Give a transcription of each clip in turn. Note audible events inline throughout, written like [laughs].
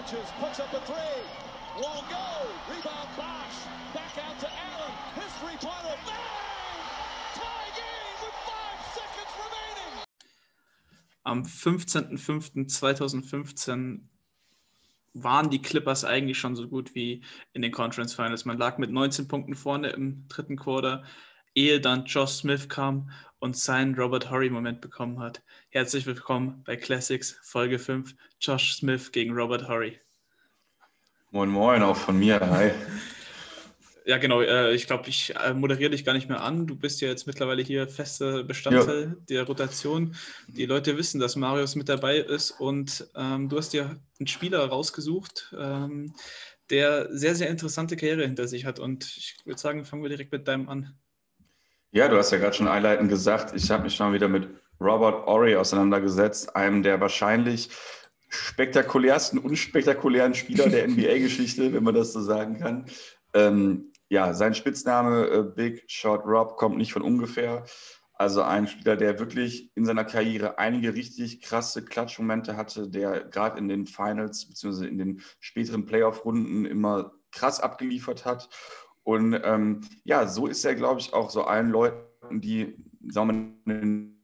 touches, puts up a three. Won't go. Rebound Bosch. Back out to Allen. His three-pointer. Bang! Tie game with five seconds remaining. Am 15.05.2015 waren die Clippers eigentlich schon so gut wie in den Conference Finals. Man lag mit 19 Punkten vorne im dritten Quarter, ehe dann Josh Smith kam und seinen Robert Horry-Moment bekommen hat. Herzlich willkommen bei Classics Folge 5, Josh Smith gegen Robert Horry. Moin, moin, auch von mir. Hi. Ja, genau. Äh, ich glaube, ich äh, moderiere dich gar nicht mehr an. Du bist ja jetzt mittlerweile hier fester Bestandteil ja. der Rotation. Die Leute wissen, dass Marius mit dabei ist und ähm, du hast dir einen Spieler rausgesucht, ähm, der sehr, sehr interessante Karriere hinter sich hat. Und ich würde sagen, fangen wir direkt mit deinem an. Ja, du hast ja gerade schon einleitend gesagt, ich habe mich schon wieder mit Robert Ory auseinandergesetzt, einem der wahrscheinlich spektakulärsten, unspektakulären Spieler der [laughs] NBA-Geschichte, wenn man das so sagen kann. Ähm, ja, sein Spitzname äh, Big Shot Rob kommt nicht von ungefähr. Also ein Spieler, der wirklich in seiner Karriere einige richtig krasse Klatschmomente hatte, der gerade in den Finals bzw. in den späteren Playoff-Runden immer krass abgeliefert hat. Und ähm, ja, so ist er, glaube ich, auch so allen Leuten, die sagen wir, in den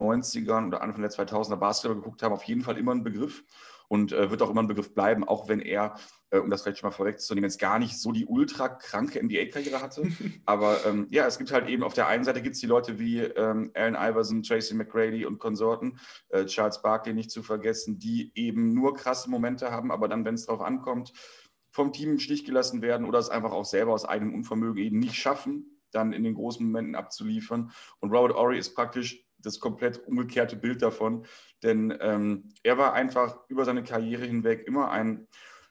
90ern oder Anfang der 2000er Basketball geguckt haben, auf jeden Fall immer ein Begriff und äh, wird auch immer ein Begriff bleiben, auch wenn er, äh, um das vielleicht schon mal vorwegzunehmen, jetzt gar nicht so die ultra kranke NBA-Karriere hatte. [laughs] Aber ähm, ja, es gibt halt eben auf der einen Seite gibt es die Leute wie ähm, Allen Iverson, Tracy McGrady und Konsorten, äh, Charles Barkley nicht zu vergessen, die eben nur krasse Momente haben, aber dann, wenn es darauf ankommt, vom Team im Stich gelassen werden oder es einfach auch selber aus eigenem Unvermögen eben nicht schaffen, dann in den großen Momenten abzuliefern. Und Robert Ory ist praktisch das komplett umgekehrte Bild davon. Denn ähm, er war einfach über seine Karriere hinweg immer ein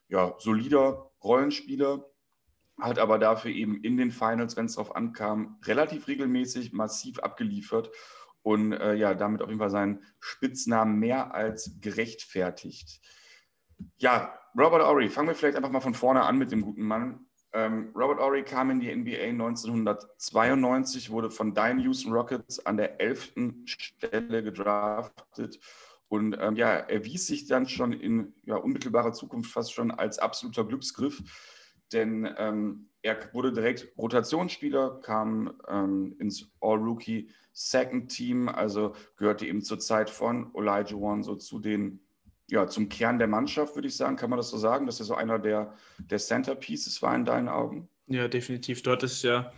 ja, solider Rollenspieler, hat aber dafür eben in den Finals, wenn es darauf ankam, relativ regelmäßig massiv abgeliefert und äh, ja, damit auf jeden Fall seinen Spitznamen mehr als gerechtfertigt. Ja, Robert Ory, fangen wir vielleicht einfach mal von vorne an mit dem guten Mann. Ähm, Robert Ory kam in die NBA 1992, wurde von deinen Houston Rockets an der 11. Stelle gedraftet und ähm, ja, erwies sich dann schon in ja, unmittelbarer Zukunft fast schon als absoluter Glücksgriff, denn ähm, er wurde direkt Rotationsspieler, kam ähm, ins All-Rookie Second Team, also gehörte eben zur Zeit von One so zu den ja, zum Kern der Mannschaft, würde ich sagen. Kann man das so sagen, dass er so einer der, der Centerpieces war in deinen Augen? Ja, definitiv. Dort ist ja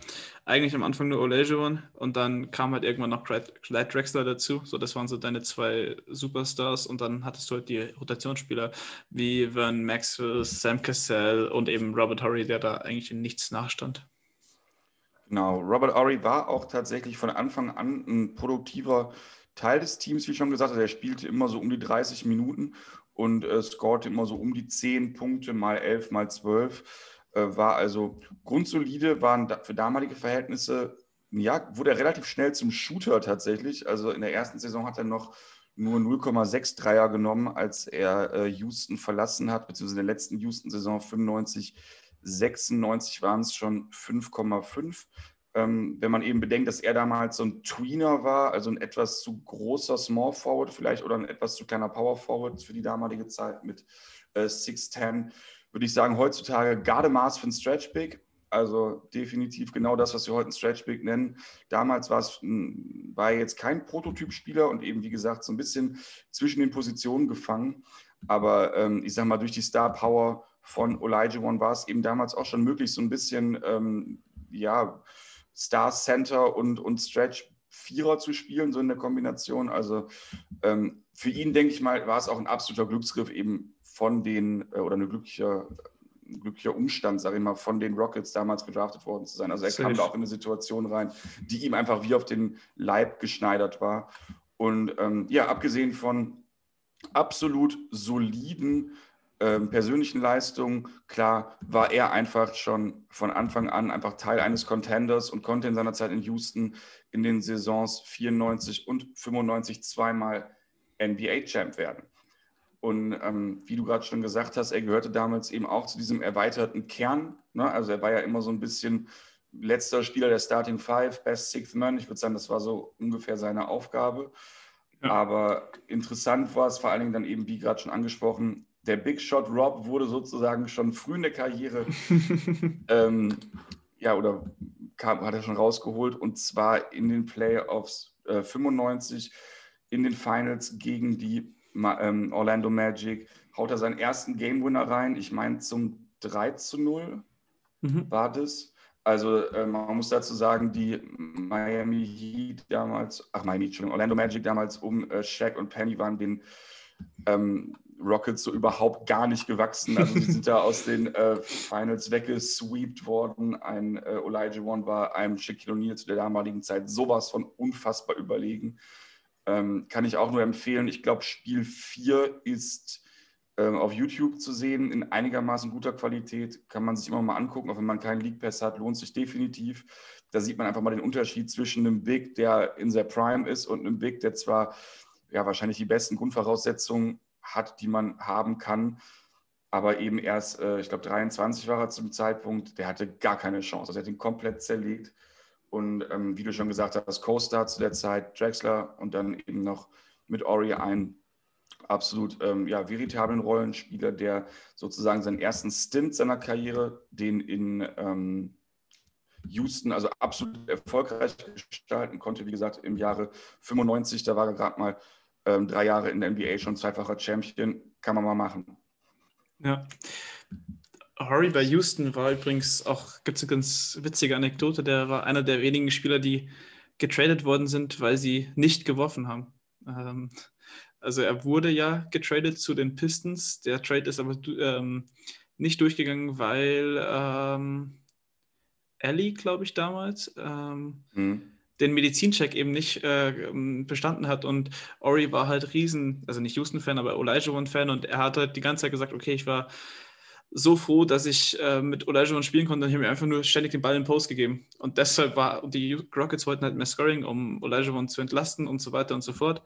eigentlich am Anfang nur Olajuwon und dann kam halt irgendwann noch Clyde Drexler dazu. So, das waren so deine zwei Superstars und dann hattest du halt die Rotationsspieler wie Vern Maxwell, Sam Cassell und eben Robert Horry, der da eigentlich in nichts nachstand. Genau, Robert Horry war auch tatsächlich von Anfang an ein produktiver Teil des Teams, wie schon gesagt, also er spielte immer so um die 30 Minuten und äh, scorte immer so um die 10 Punkte, mal 11, mal 12. Äh, war also grundsolide, waren für damalige Verhältnisse, ja, wurde er relativ schnell zum Shooter tatsächlich. Also in der ersten Saison hat er noch nur 0,6 Dreier genommen, als er äh, Houston verlassen hat, beziehungsweise in der letzten Houston-Saison 95, 96 waren es schon 5,5. Ähm, wenn man eben bedenkt, dass er damals so ein Tweener war, also ein etwas zu großer Small Forward vielleicht oder ein etwas zu kleiner Power Forward für die damalige Zeit mit äh, 6'10, würde ich sagen, heutzutage Gardemaß für ein Stretch Big. Also definitiv genau das, was wir heute ein Stretch Big nennen. Damals war es war jetzt kein Prototypspieler und eben, wie gesagt, so ein bisschen zwischen den Positionen gefangen. Aber ähm, ich sage mal, durch die Star Power von One war es eben damals auch schon möglich, so ein bisschen, ähm, ja, Star Center und, und Stretch Vierer zu spielen, so in der Kombination. Also ähm, für ihn, denke ich mal, war es auch ein absoluter Glücksgriff eben von den, äh, oder ein glücklicher, glücklicher Umstand, sage ich mal, von den Rockets damals gedraftet worden zu sein. Also er Safe. kam da auch in eine Situation rein, die ihm einfach wie auf den Leib geschneidert war. Und ähm, ja, abgesehen von absolut soliden ähm, persönlichen Leistungen, klar, war er einfach schon von Anfang an einfach Teil eines Contenders und konnte in seiner Zeit in Houston in den Saisons 94 und 95 zweimal NBA-Champ werden. Und ähm, wie du gerade schon gesagt hast, er gehörte damals eben auch zu diesem erweiterten Kern. Ne? Also er war ja immer so ein bisschen letzter Spieler der Starting Five, Best Sixth Man. Ich würde sagen, das war so ungefähr seine Aufgabe. Ja. Aber interessant war es vor allen Dingen dann eben, wie gerade schon angesprochen, der Big Shot Rob wurde sozusagen schon früh in der Karriere, [laughs] ähm, ja, oder kam, hat er schon rausgeholt und zwar in den Playoffs äh, 95 in den Finals gegen die ähm, Orlando Magic. Haut er seinen ersten Game Winner rein, ich meine zum 3 zu 0 mhm. war das. Also äh, man muss dazu sagen, die Miami Heat damals, ach Miami, Entschuldigung, Orlando Magic damals um äh, Shaq und Penny waren den ähm, Rockets so überhaupt gar nicht gewachsen. Also die sind da [laughs] aus den äh, Finals weggesweept worden. Ein äh, Elijah One war einem Shaquille O'Neal zu der damaligen Zeit sowas von unfassbar überlegen. Ähm, kann ich auch nur empfehlen. Ich glaube, Spiel 4 ist ähm, auf YouTube zu sehen, in einigermaßen guter Qualität. Kann man sich immer mal angucken, auch wenn man keinen League Pass hat, lohnt sich definitiv. Da sieht man einfach mal den Unterschied zwischen einem Big, der in der Prime ist, und einem Big, der zwar ja, wahrscheinlich die besten Grundvoraussetzungen hat, die man haben kann, aber eben erst, äh, ich glaube, 23 war er zum Zeitpunkt, der hatte gar keine Chance. Also er hat ihn komplett zerlegt. Und ähm, wie du schon gesagt hast, Co-Star zu der Zeit, Drexler und dann eben noch mit Ori ein absolut ähm, ja, veritablen Rollenspieler, der sozusagen seinen ersten Stint seiner Karriere, den in ähm, Houston also absolut erfolgreich gestalten konnte. Wie gesagt, im Jahre 95, da war er gerade mal ähm, drei Jahre in der NBA schon zweifacher Champion, kann man mal machen. Ja. Horry bei Houston war übrigens auch, gibt es eine ganz witzige Anekdote, der war einer der wenigen Spieler, die getradet worden sind, weil sie nicht geworfen haben. Ähm, also er wurde ja getradet zu den Pistons. Der Trade ist aber ähm, nicht durchgegangen, weil ähm, Ellie, glaube ich, damals ähm, mhm. Den Medizincheck eben nicht äh, bestanden hat. Und Ori war halt riesen, also nicht Houston-Fan, aber Olajuwon-Fan. Und er hat halt die ganze Zeit gesagt, okay, ich war so froh, dass ich äh, mit Olajuwon spielen konnte und ich habe mir einfach nur ständig den Ball in Post gegeben. Und deshalb war, die Rockets wollten halt mehr Scoring, um Olajuwon zu entlasten und so weiter und so fort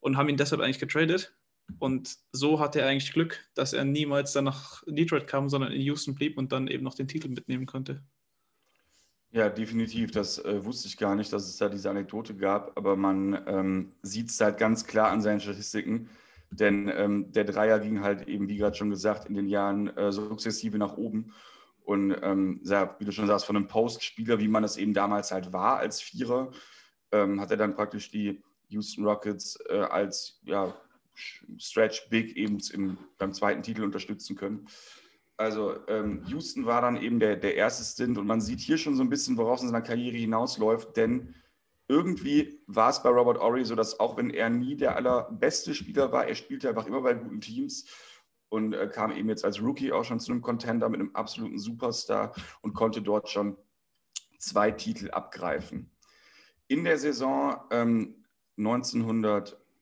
und haben ihn deshalb eigentlich getradet. Und so hatte er eigentlich Glück, dass er niemals dann nach Detroit kam, sondern in Houston blieb und dann eben noch den Titel mitnehmen konnte. Ja, definitiv. Das äh, wusste ich gar nicht, dass es da diese Anekdote gab, aber man ähm, sieht es halt ganz klar an seinen Statistiken. Denn ähm, der Dreier ging halt eben, wie gerade schon gesagt, in den Jahren äh, sukzessive nach oben. Und ähm, wie du schon sagst, von einem Postspieler, wie man es eben damals halt war als Vierer, ähm, hat er dann praktisch die Houston Rockets äh, als ja, Stretch Big eben im, beim zweiten Titel unterstützen können. Also ähm, Houston war dann eben der, der erste Stint und man sieht hier schon so ein bisschen, worauf es in seiner Karriere hinausläuft, denn irgendwie war es bei Robert Ory so, dass auch wenn er nie der allerbeste Spieler war, er spielte einfach immer bei guten Teams und äh, kam eben jetzt als Rookie auch schon zu einem Contender mit einem absoluten Superstar und konnte dort schon zwei Titel abgreifen. In der Saison ähm,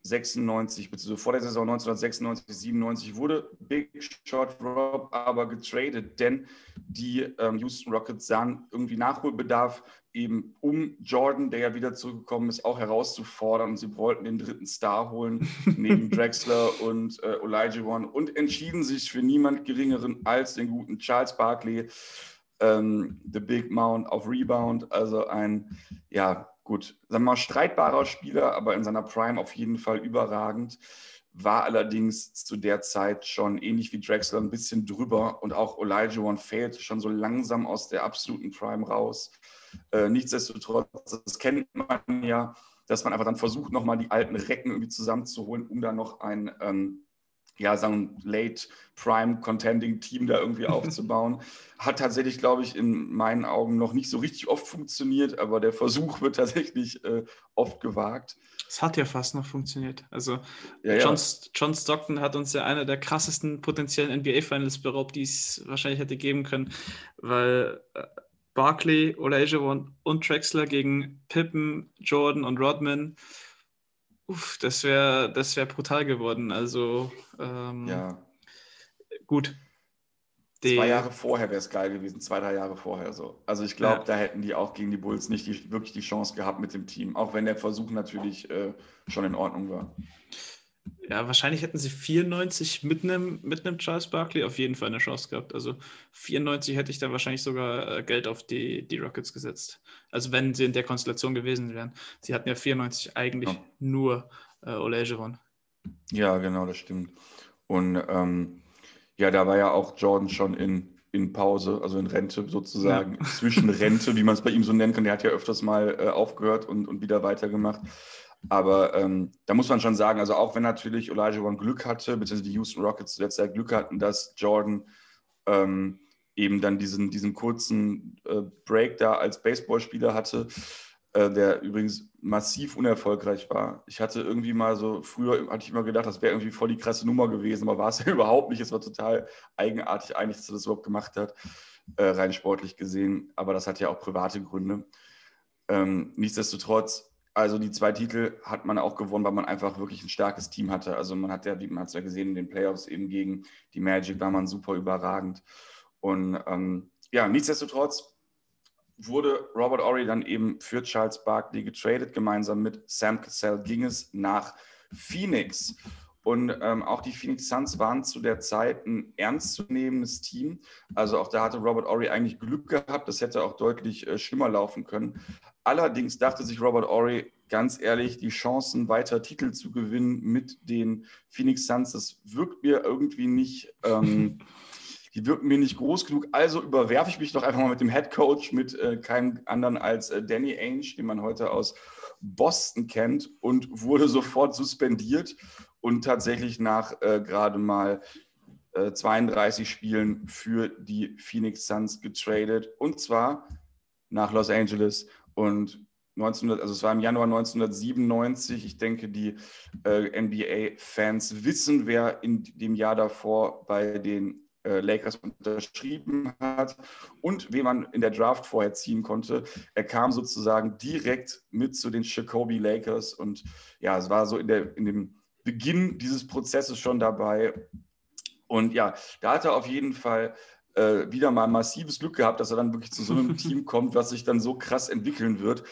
1996, beziehungsweise vor der Saison 1996, 97 wurde Big Shot Rob aber getradet, denn die ähm, Houston Rockets sahen irgendwie Nachholbedarf, eben um Jordan, der ja wieder zurückgekommen ist, auch herauszufordern. Und sie wollten den dritten Star holen, [laughs] neben Drexler und äh, Olajuwon und entschieden sich für niemand Geringeren als den guten Charles Barkley, ähm, The Big Mount auf Rebound, also ein, ja, gut, sagen wir mal, streitbarer Spieler, aber in seiner Prime auf jeden Fall überragend. War allerdings zu der Zeit schon ähnlich wie Drexler ein bisschen drüber und auch Olajuwon fällt schon so langsam aus der absoluten Prime raus. Äh, nichtsdestotrotz, das kennt man ja, dass man einfach dann versucht, nochmal die alten Recken irgendwie zusammenzuholen, um da noch ein ähm, ja, so ein Late Prime Contending Team da irgendwie aufzubauen. [laughs] Hat tatsächlich, glaube ich, in meinen Augen noch nicht so richtig oft funktioniert, aber der Versuch wird tatsächlich äh, oft gewagt. Es hat ja fast noch funktioniert. Also ja, John, ja. John, Stockton hat uns ja einer der krassesten potenziellen NBA-Finals beraubt, die es wahrscheinlich hätte geben können, weil äh, Barkley, Olajuwon und Drexler gegen Pippen, Jordan und Rodman Uff, das wäre das wär brutal geworden. Also, ähm, ja. Gut. Die, zwei Jahre vorher wäre es geil gewesen, zwei, drei Jahre vorher so. Also ich glaube, ja. da hätten die auch gegen die Bulls nicht die, wirklich die Chance gehabt mit dem Team, auch wenn der Versuch natürlich äh, schon in Ordnung war. Ja, wahrscheinlich hätten sie 94 mit einem, mit einem Charles Barkley auf jeden Fall eine Chance gehabt. Also 94 hätte ich da wahrscheinlich sogar äh, Geld auf die, die Rockets gesetzt. Also wenn sie in der Konstellation gewesen wären. Sie hatten ja 94 eigentlich ja. nur äh, Olajuwon. Ja, genau, das stimmt. Und ähm, Ja, da war ja auch Jordan schon in, in Pause, also in Rente sozusagen, ja. Zwischenrente, wie man es bei ihm so nennen kann. Der hat ja öfters mal äh, aufgehört und, und wieder weitergemacht. Aber ähm, da muss man schon sagen, also auch wenn natürlich One Glück hatte, beziehungsweise die Houston Rockets zuletzt ja Glück hatten, dass Jordan ähm, eben dann diesen, diesen kurzen äh, Break da als Baseballspieler hatte, äh, der übrigens massiv unerfolgreich war. Ich hatte irgendwie mal so, früher hatte ich immer gedacht, das wäre irgendwie voll die krasse Nummer gewesen, aber war es [laughs] ja überhaupt nicht. Es war total eigenartig eigentlich, dass er das überhaupt gemacht hat, äh, rein sportlich gesehen. Aber das hat ja auch private Gründe. Ähm, nichtsdestotrotz also die zwei Titel hat man auch gewonnen, weil man einfach wirklich ein starkes Team hatte. Also man hat ja, wie man hat es ja gesehen in den Playoffs eben gegen die Magic, war man super überragend. Und ähm, ja, nichtsdestotrotz wurde Robert Ory dann eben für Charles Barkley getradet. Gemeinsam mit Sam Cassell ging es nach Phoenix. Und ähm, auch die Phoenix Suns waren zu der Zeit ein ernstzunehmendes Team. Also auch da hatte Robert Ory eigentlich Glück gehabt. Das hätte auch deutlich äh, schlimmer laufen können. Allerdings dachte sich Robert Ory, ganz ehrlich, die Chancen, weiter Titel zu gewinnen mit den Phoenix Suns, das wirkt mir irgendwie nicht, ähm, [laughs] die wirken mir nicht groß genug. Also überwerfe ich mich doch einfach mal mit dem Head Coach, mit äh, keinem anderen als äh, Danny Ainge, den man heute aus Boston kennt und wurde [laughs] sofort suspendiert und tatsächlich nach äh, gerade mal 32 äh, Spielen für die Phoenix Suns getradet und zwar nach Los Angeles und 1900, also es war im Januar 1997. Ich denke, die äh, NBA-Fans wissen, wer in dem Jahr davor bei den äh, Lakers unterschrieben hat und wen man in der Draft vorher ziehen konnte. Er kam sozusagen direkt mit zu den Chicago Lakers und ja, es war so in, der, in dem Beginn dieses Prozesses schon dabei. Und ja, da hat er auf jeden Fall äh, wieder mal massives Glück gehabt, dass er dann wirklich zu so einem [laughs] Team kommt, was sich dann so krass entwickeln wird.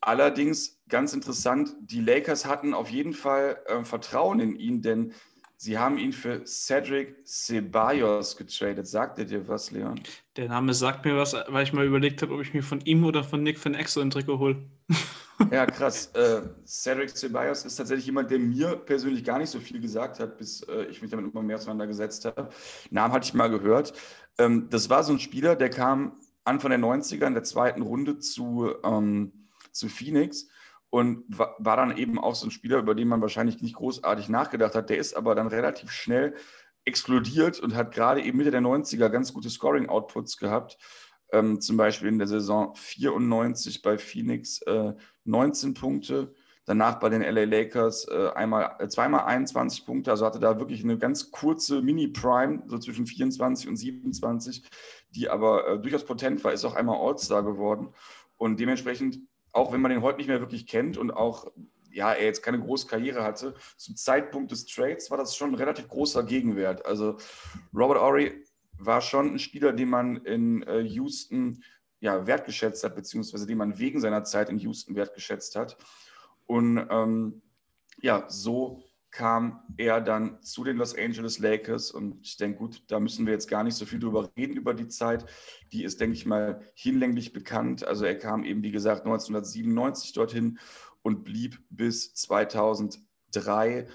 Allerdings ganz interessant, die Lakers hatten auf jeden Fall äh, Vertrauen in ihn, denn sie haben ihn für Cedric Ceballos getradet. Sagt er dir was, Leon? Der Name sagt mir was, weil ich mal überlegt habe, ob ich mir von ihm oder von Nick Van Exo ein Trikot hole. [laughs] Ja, krass. Äh, Cedric Ceballos ist tatsächlich jemand, der mir persönlich gar nicht so viel gesagt hat, bis äh, ich mich damit immer mehr auseinandergesetzt habe. Namen hatte ich mal gehört. Ähm, das war so ein Spieler, der kam Anfang der 90er in der zweiten Runde zu, ähm, zu Phoenix und war, war dann eben auch so ein Spieler, über den man wahrscheinlich nicht großartig nachgedacht hat. Der ist aber dann relativ schnell explodiert und hat gerade eben Mitte der 90er ganz gute Scoring-Outputs gehabt. Ähm, zum Beispiel in der Saison 94 bei Phoenix äh, 19 Punkte, danach bei den LA Lakers äh, einmal, äh, zweimal 21 Punkte, also hatte da wirklich eine ganz kurze Mini-Prime, so zwischen 24 und 27, die aber äh, durchaus potent war, ist auch einmal All-Star geworden und dementsprechend, auch wenn man den heute nicht mehr wirklich kennt und auch ja, er jetzt keine große Karriere hatte, zum Zeitpunkt des Trades war das schon ein relativ großer Gegenwert. Also Robert Ory war schon ein Spieler, den man in äh, Houston ja, wertgeschätzt hat, beziehungsweise den man wegen seiner Zeit in Houston wertgeschätzt hat. Und ähm, ja, so kam er dann zu den Los Angeles Lakers. Und ich denke, gut, da müssen wir jetzt gar nicht so viel drüber reden über die Zeit. Die ist, denke ich mal, hinlänglich bekannt. Also er kam eben, wie gesagt, 1997 dorthin und blieb bis 2003.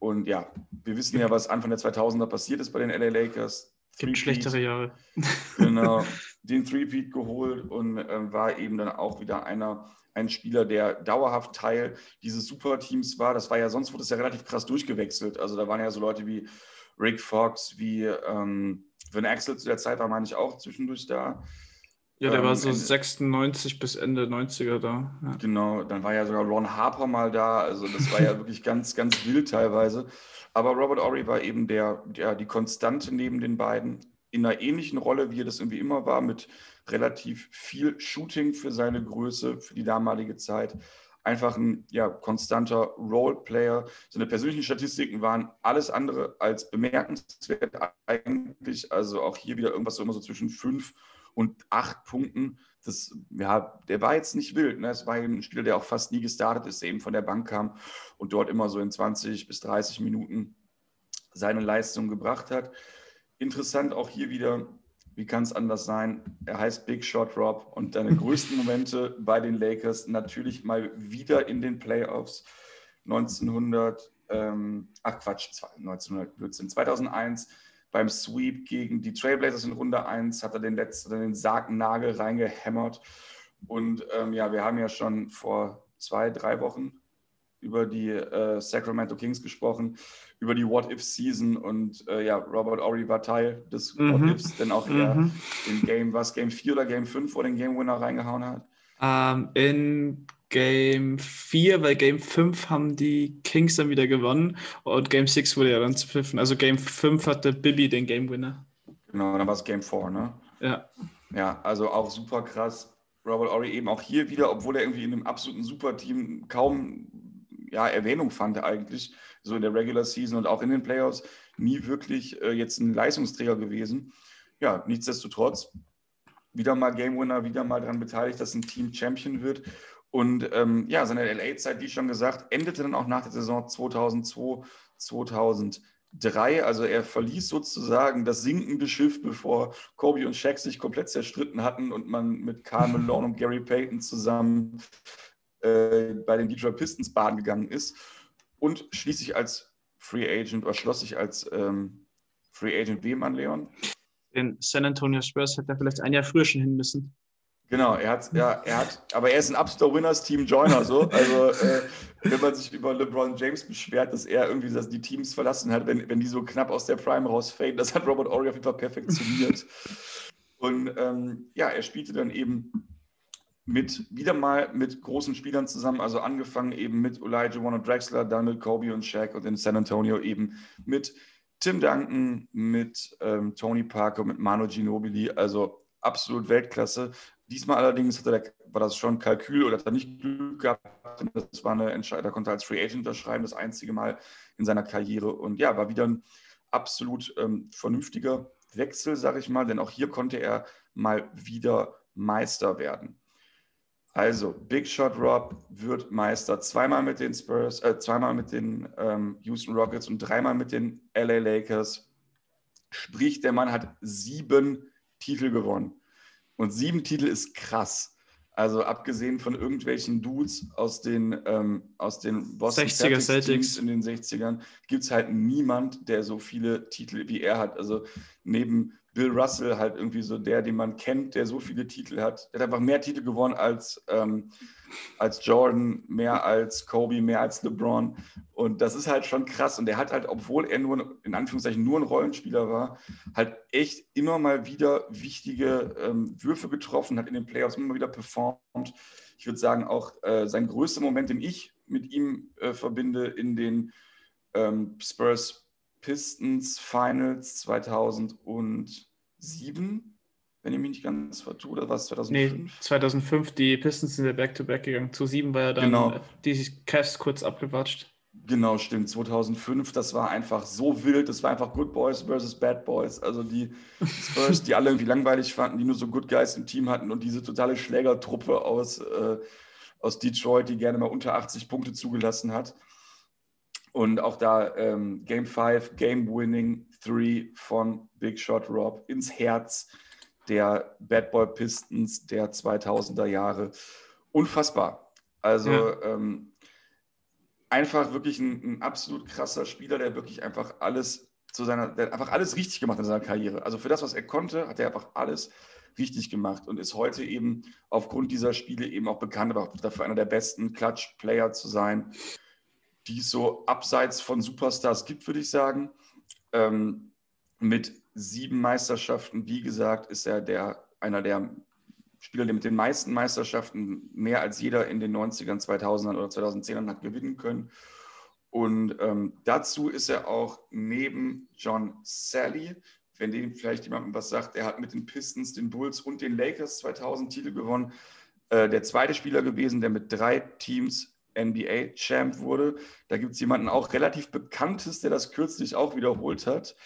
Und ja, wir wissen ja, was Anfang der 2000er passiert ist bei den LA Lakers. Gibt schlechtere Jahre. [laughs] Genau, den Three-Peat geholt und äh, war eben dann auch wieder einer, ein Spieler, der dauerhaft Teil dieses Superteams war. Das war ja, sonst wurde es ja relativ krass durchgewechselt. Also da waren ja so Leute wie Rick Fox, wie ähm, Vin Axel zu der Zeit war, meine ich, auch zwischendurch da. Ja, der ähm, war so Ende, 96 bis Ende 90er da. Ja. Genau, dann war ja sogar Ron Harper mal da. Also das war ja wirklich ganz, ganz wild teilweise. Aber Robert Ory war eben der, der, die Konstante neben den beiden in einer ähnlichen Rolle, wie er das irgendwie immer war, mit relativ viel Shooting für seine Größe, für die damalige Zeit. Einfach ein ja, konstanter Roleplayer. Seine persönlichen Statistiken waren alles andere als bemerkenswert eigentlich. Also auch hier wieder irgendwas so immer so zwischen fünf und acht Punkten das, ja, der war jetzt nicht wild. Ne? Es war ein Spieler, der auch fast nie gestartet ist, der eben von der Bank kam und dort immer so in 20 bis 30 Minuten seine Leistung gebracht hat. Interessant auch hier wieder, wie kann es anders sein? Er heißt Big Shot Rob und deine [laughs] größten Momente bei den Lakers natürlich mal wieder in den Playoffs 1900, ähm, ach Quatsch, 1900, 2001 beim Sweep gegen die Trailblazers in Runde 1 hat er den letzten, den Sargnagel reingehämmert. Und ähm, ja, wir haben ja schon vor zwei, drei Wochen über die äh, Sacramento Kings gesprochen, über die What-If-Season und äh, ja, Robert Ory war Teil des mhm. What-Ifs, denn auch er mhm. in Game, was Game 4 oder Game 5, wo den Game Winner reingehauen hat? Um, ähm, in Game 4, weil Game 5 haben die Kings dann wieder gewonnen und Game 6 wurde ja dann zu pfiffen. Also Game 5 hatte Bibi den Game Winner. Genau, dann war es Game 4, ne? Ja. Ja, also auch super krass. Robert Ory eben auch hier wieder, obwohl er irgendwie in einem absoluten Superteam kaum ja, Erwähnung fand eigentlich, so in der Regular Season und auch in den Playoffs, nie wirklich äh, jetzt ein Leistungsträger gewesen. Ja, nichtsdestotrotz, wieder mal Game Winner, wieder mal daran beteiligt, dass ein Team Champion wird. Und ähm, ja, seine LA-Zeit, wie schon gesagt, endete dann auch nach der Saison 2002, 2003. Also er verließ sozusagen das sinkende Schiff, bevor Kobe und Shaq sich komplett zerstritten hatten und man mit Karl [laughs] Malone und Gary Payton zusammen äh, bei den Detroit Pistons baden gegangen ist und schließlich als Free Agent oder schloss sich als ähm, Free Agent wem an, Leon? Den San Antonio Spurs hätte er vielleicht ein Jahr früher schon hin müssen. Genau, er hat, ja, er hat, aber er ist ein absoluter Winners-Team-Joiner, so. Also, äh, wenn man sich über LeBron James beschwert, dass er irgendwie dass die Teams verlassen hat, wenn, wenn die so knapp aus der Prime rausfaden, das hat Robert Ory auf jeden Fall perfektioniert. Und ähm, ja, er spielte dann eben mit, wieder mal mit großen Spielern zusammen, also angefangen eben mit Elijah Warner Drexler, dann mit Kobe und Shaq und in San Antonio eben mit Tim Duncan, mit ähm, Tony Parker, mit Manu Ginobili, also absolut Weltklasse. Diesmal allerdings der, war das schon Kalkül oder hat er nicht Glück gehabt. Das war eine Entscheidung, er konnte als Free Agent unterschreiben, das einzige Mal in seiner Karriere. Und ja, war wieder ein absolut ähm, vernünftiger Wechsel, sage ich mal, denn auch hier konnte er mal wieder Meister werden. Also, Big Shot Rob wird Meister. Zweimal mit den Spurs, äh, zweimal mit den ähm, Houston Rockets und dreimal mit den LA Lakers. Sprich, der Mann hat sieben Titel gewonnen. Und sieben Titel ist krass. Also abgesehen von irgendwelchen Dudes aus den, ähm, aus den Boston 60er Celtics in den 60ern, gibt es halt niemand, der so viele Titel wie er hat. Also neben Bill Russell halt irgendwie so der, den man kennt, der so viele Titel hat. Der hat einfach mehr Titel gewonnen als, ähm, als Jordan, mehr als Kobe, mehr als LeBron. Und das ist halt schon krass. Und der hat halt, obwohl er nur, in Anführungszeichen, nur ein Rollenspieler war, halt echt immer mal wieder wichtige ähm, Würfe getroffen, hat in den Playoffs immer wieder performt. Ich würde sagen, auch äh, sein größter Moment, den ich mit ihm äh, verbinde, in den ähm, Spurs Pistons Finals 2007, wenn ich mich nicht ganz vertue, oder was 2005? Nee, 2005, die Pistons sind ja Back-to-Back gegangen. Zu 7 war ja dann genau. die Cavs kurz abgewatscht. Genau, stimmt. 2005, das war einfach so wild. Das war einfach Good Boys versus Bad Boys. Also die Spurs, die alle irgendwie langweilig fanden, die nur so Good Guys im Team hatten und diese totale Schlägertruppe aus, äh, aus Detroit, die gerne mal unter 80 Punkte zugelassen hat. Und auch da ähm, Game 5, Game Winning 3 von Big Shot Rob ins Herz der Bad Boy Pistons der 2000er Jahre. Unfassbar. Also ja. ähm, einfach wirklich ein, ein, absolut krasser Spieler, der wirklich einfach alles zu seiner, der einfach alles richtig gemacht in seiner Karriere. Also für das, was er konnte, hat er einfach alles richtig gemacht und ist heute eben aufgrund dieser Spiele eben auch bekannt, aber auch dafür einer der besten Clutch-Player zu sein die es so abseits von Superstars gibt, würde ich sagen. Ähm, mit sieben Meisterschaften, wie gesagt, ist er der, einer der Spieler, der mit den meisten Meisterschaften mehr als jeder in den 90ern, 2000ern oder 2010ern hat gewinnen können. Und ähm, dazu ist er auch neben John Sally, wenn dem vielleicht jemand was sagt, er hat mit den Pistons, den Bulls und den Lakers 2000 Titel gewonnen, äh, der zweite Spieler gewesen, der mit drei Teams NBA-Champ wurde. Da gibt es jemanden auch relativ Bekanntes, der das kürzlich auch wiederholt hat.